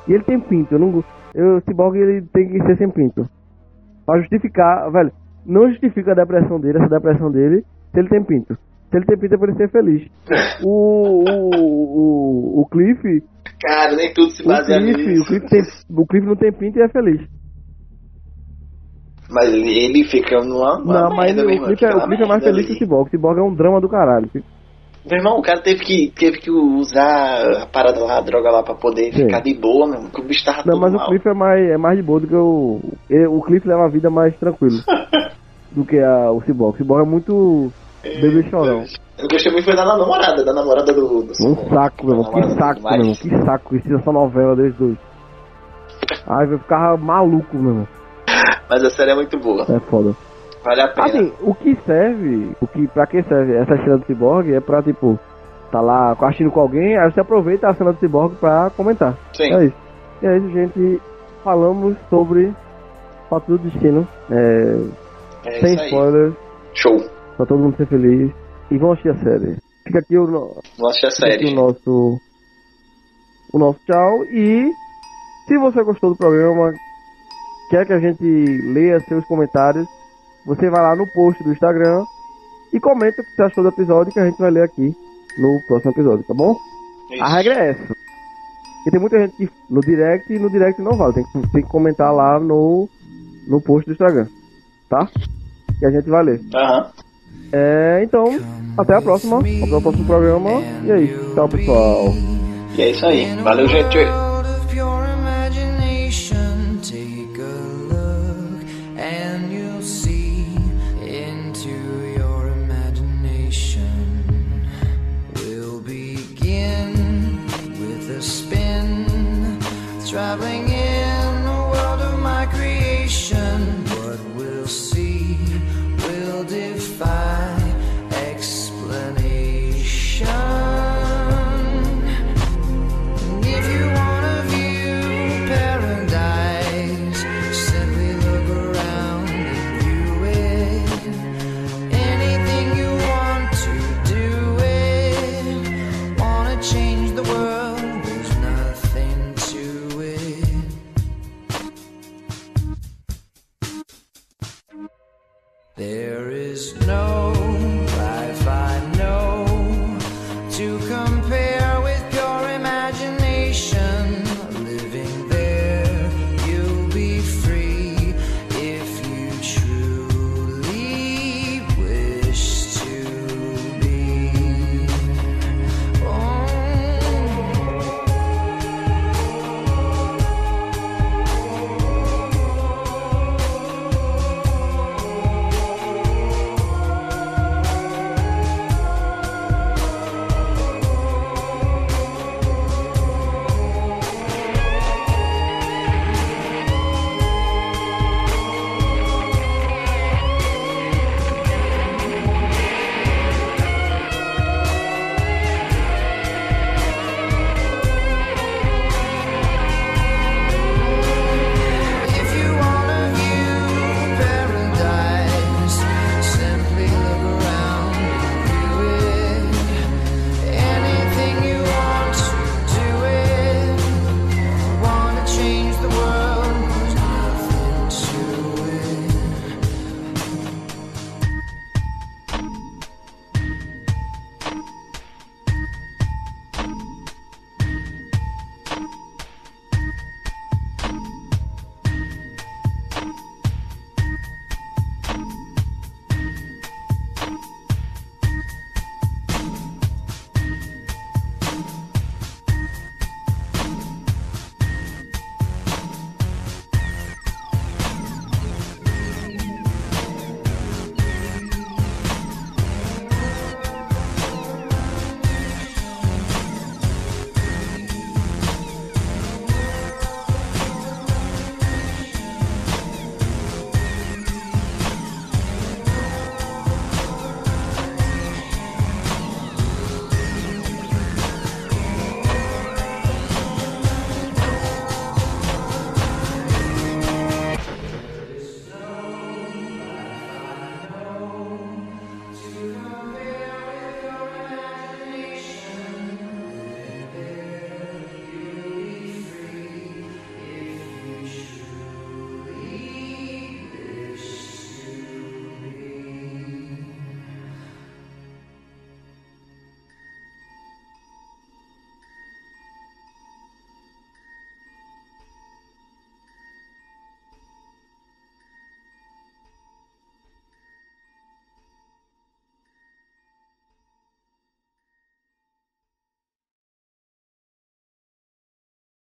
Speaker 2: E ele tem pinto. Eu não eu, O Cyborg, ele tem que ser sem pinto. Pra justificar, velho. Não justifica a depressão dele, essa depressão dele, se ele tem pinto. Se ele tem pinto é pra ele ser feliz. O, o, o, o Cliff.
Speaker 3: Cara, nem tudo se baseia nisso.
Speaker 2: O Cliff, tem, o Cliff não tem pinto e é feliz.
Speaker 3: Mas ele, fica numa.
Speaker 2: Não, mas ele, o Cliff, é, o Cliff é mais feliz que o Cyborg. O Cyborg é um drama do caralho.
Speaker 3: Meu irmão, o cara teve que, teve que usar a parada lá, a droga lá pra poder Sim. ficar de boa, meu. O bicho tava
Speaker 2: Não, mas
Speaker 3: mal.
Speaker 2: o Cliff é mais, é mais de boa do que o. Ele, o Cliff leva a vida mais tranquilo do que a, o Cyborg. O Cyborg é muito. Bebê chorão.
Speaker 3: Eu gostei muito foi da namorada, da namorada do. do
Speaker 2: um saco, meu irmão. Que saco, meu irmão. Que saco. Isso essa novela deles dois. Ai, eu ficava maluco, meu irmão.
Speaker 3: Mas a série é muito boa.
Speaker 2: É foda.
Speaker 3: Vale a pena.
Speaker 2: Assim, o que serve, o que, pra que serve essa cena do Cyborg é pra, tipo, tá lá assistindo com alguém, aí você aproveita a cena do Cyborg pra comentar.
Speaker 3: Sim.
Speaker 2: É isso. E é isso, gente. Falamos sobre Fato do Destino. É,
Speaker 3: é
Speaker 2: sem spoilers.
Speaker 3: Show.
Speaker 2: Pra todo mundo ser feliz. E vamos assistir a série. Fica aqui o, no...
Speaker 3: vamos assistir a série.
Speaker 2: o nosso, o nosso tchau. E se você gostou do programa, quer que a gente leia seus comentários, você vai lá no post do Instagram e comenta o que você achou do episódio que a gente vai ler aqui no próximo episódio, tá bom? Isso. A regra é essa. E tem muita gente que no direct e no direct não vale. Tem que, tem que comentar lá no, no post do Instagram. Tá? Que a gente vai ler.
Speaker 3: Uhum.
Speaker 2: É, então, até a próxima. Até o próximo programa. E aí, tchau pessoal.
Speaker 3: E é isso aí. Valeu, gente. Traveling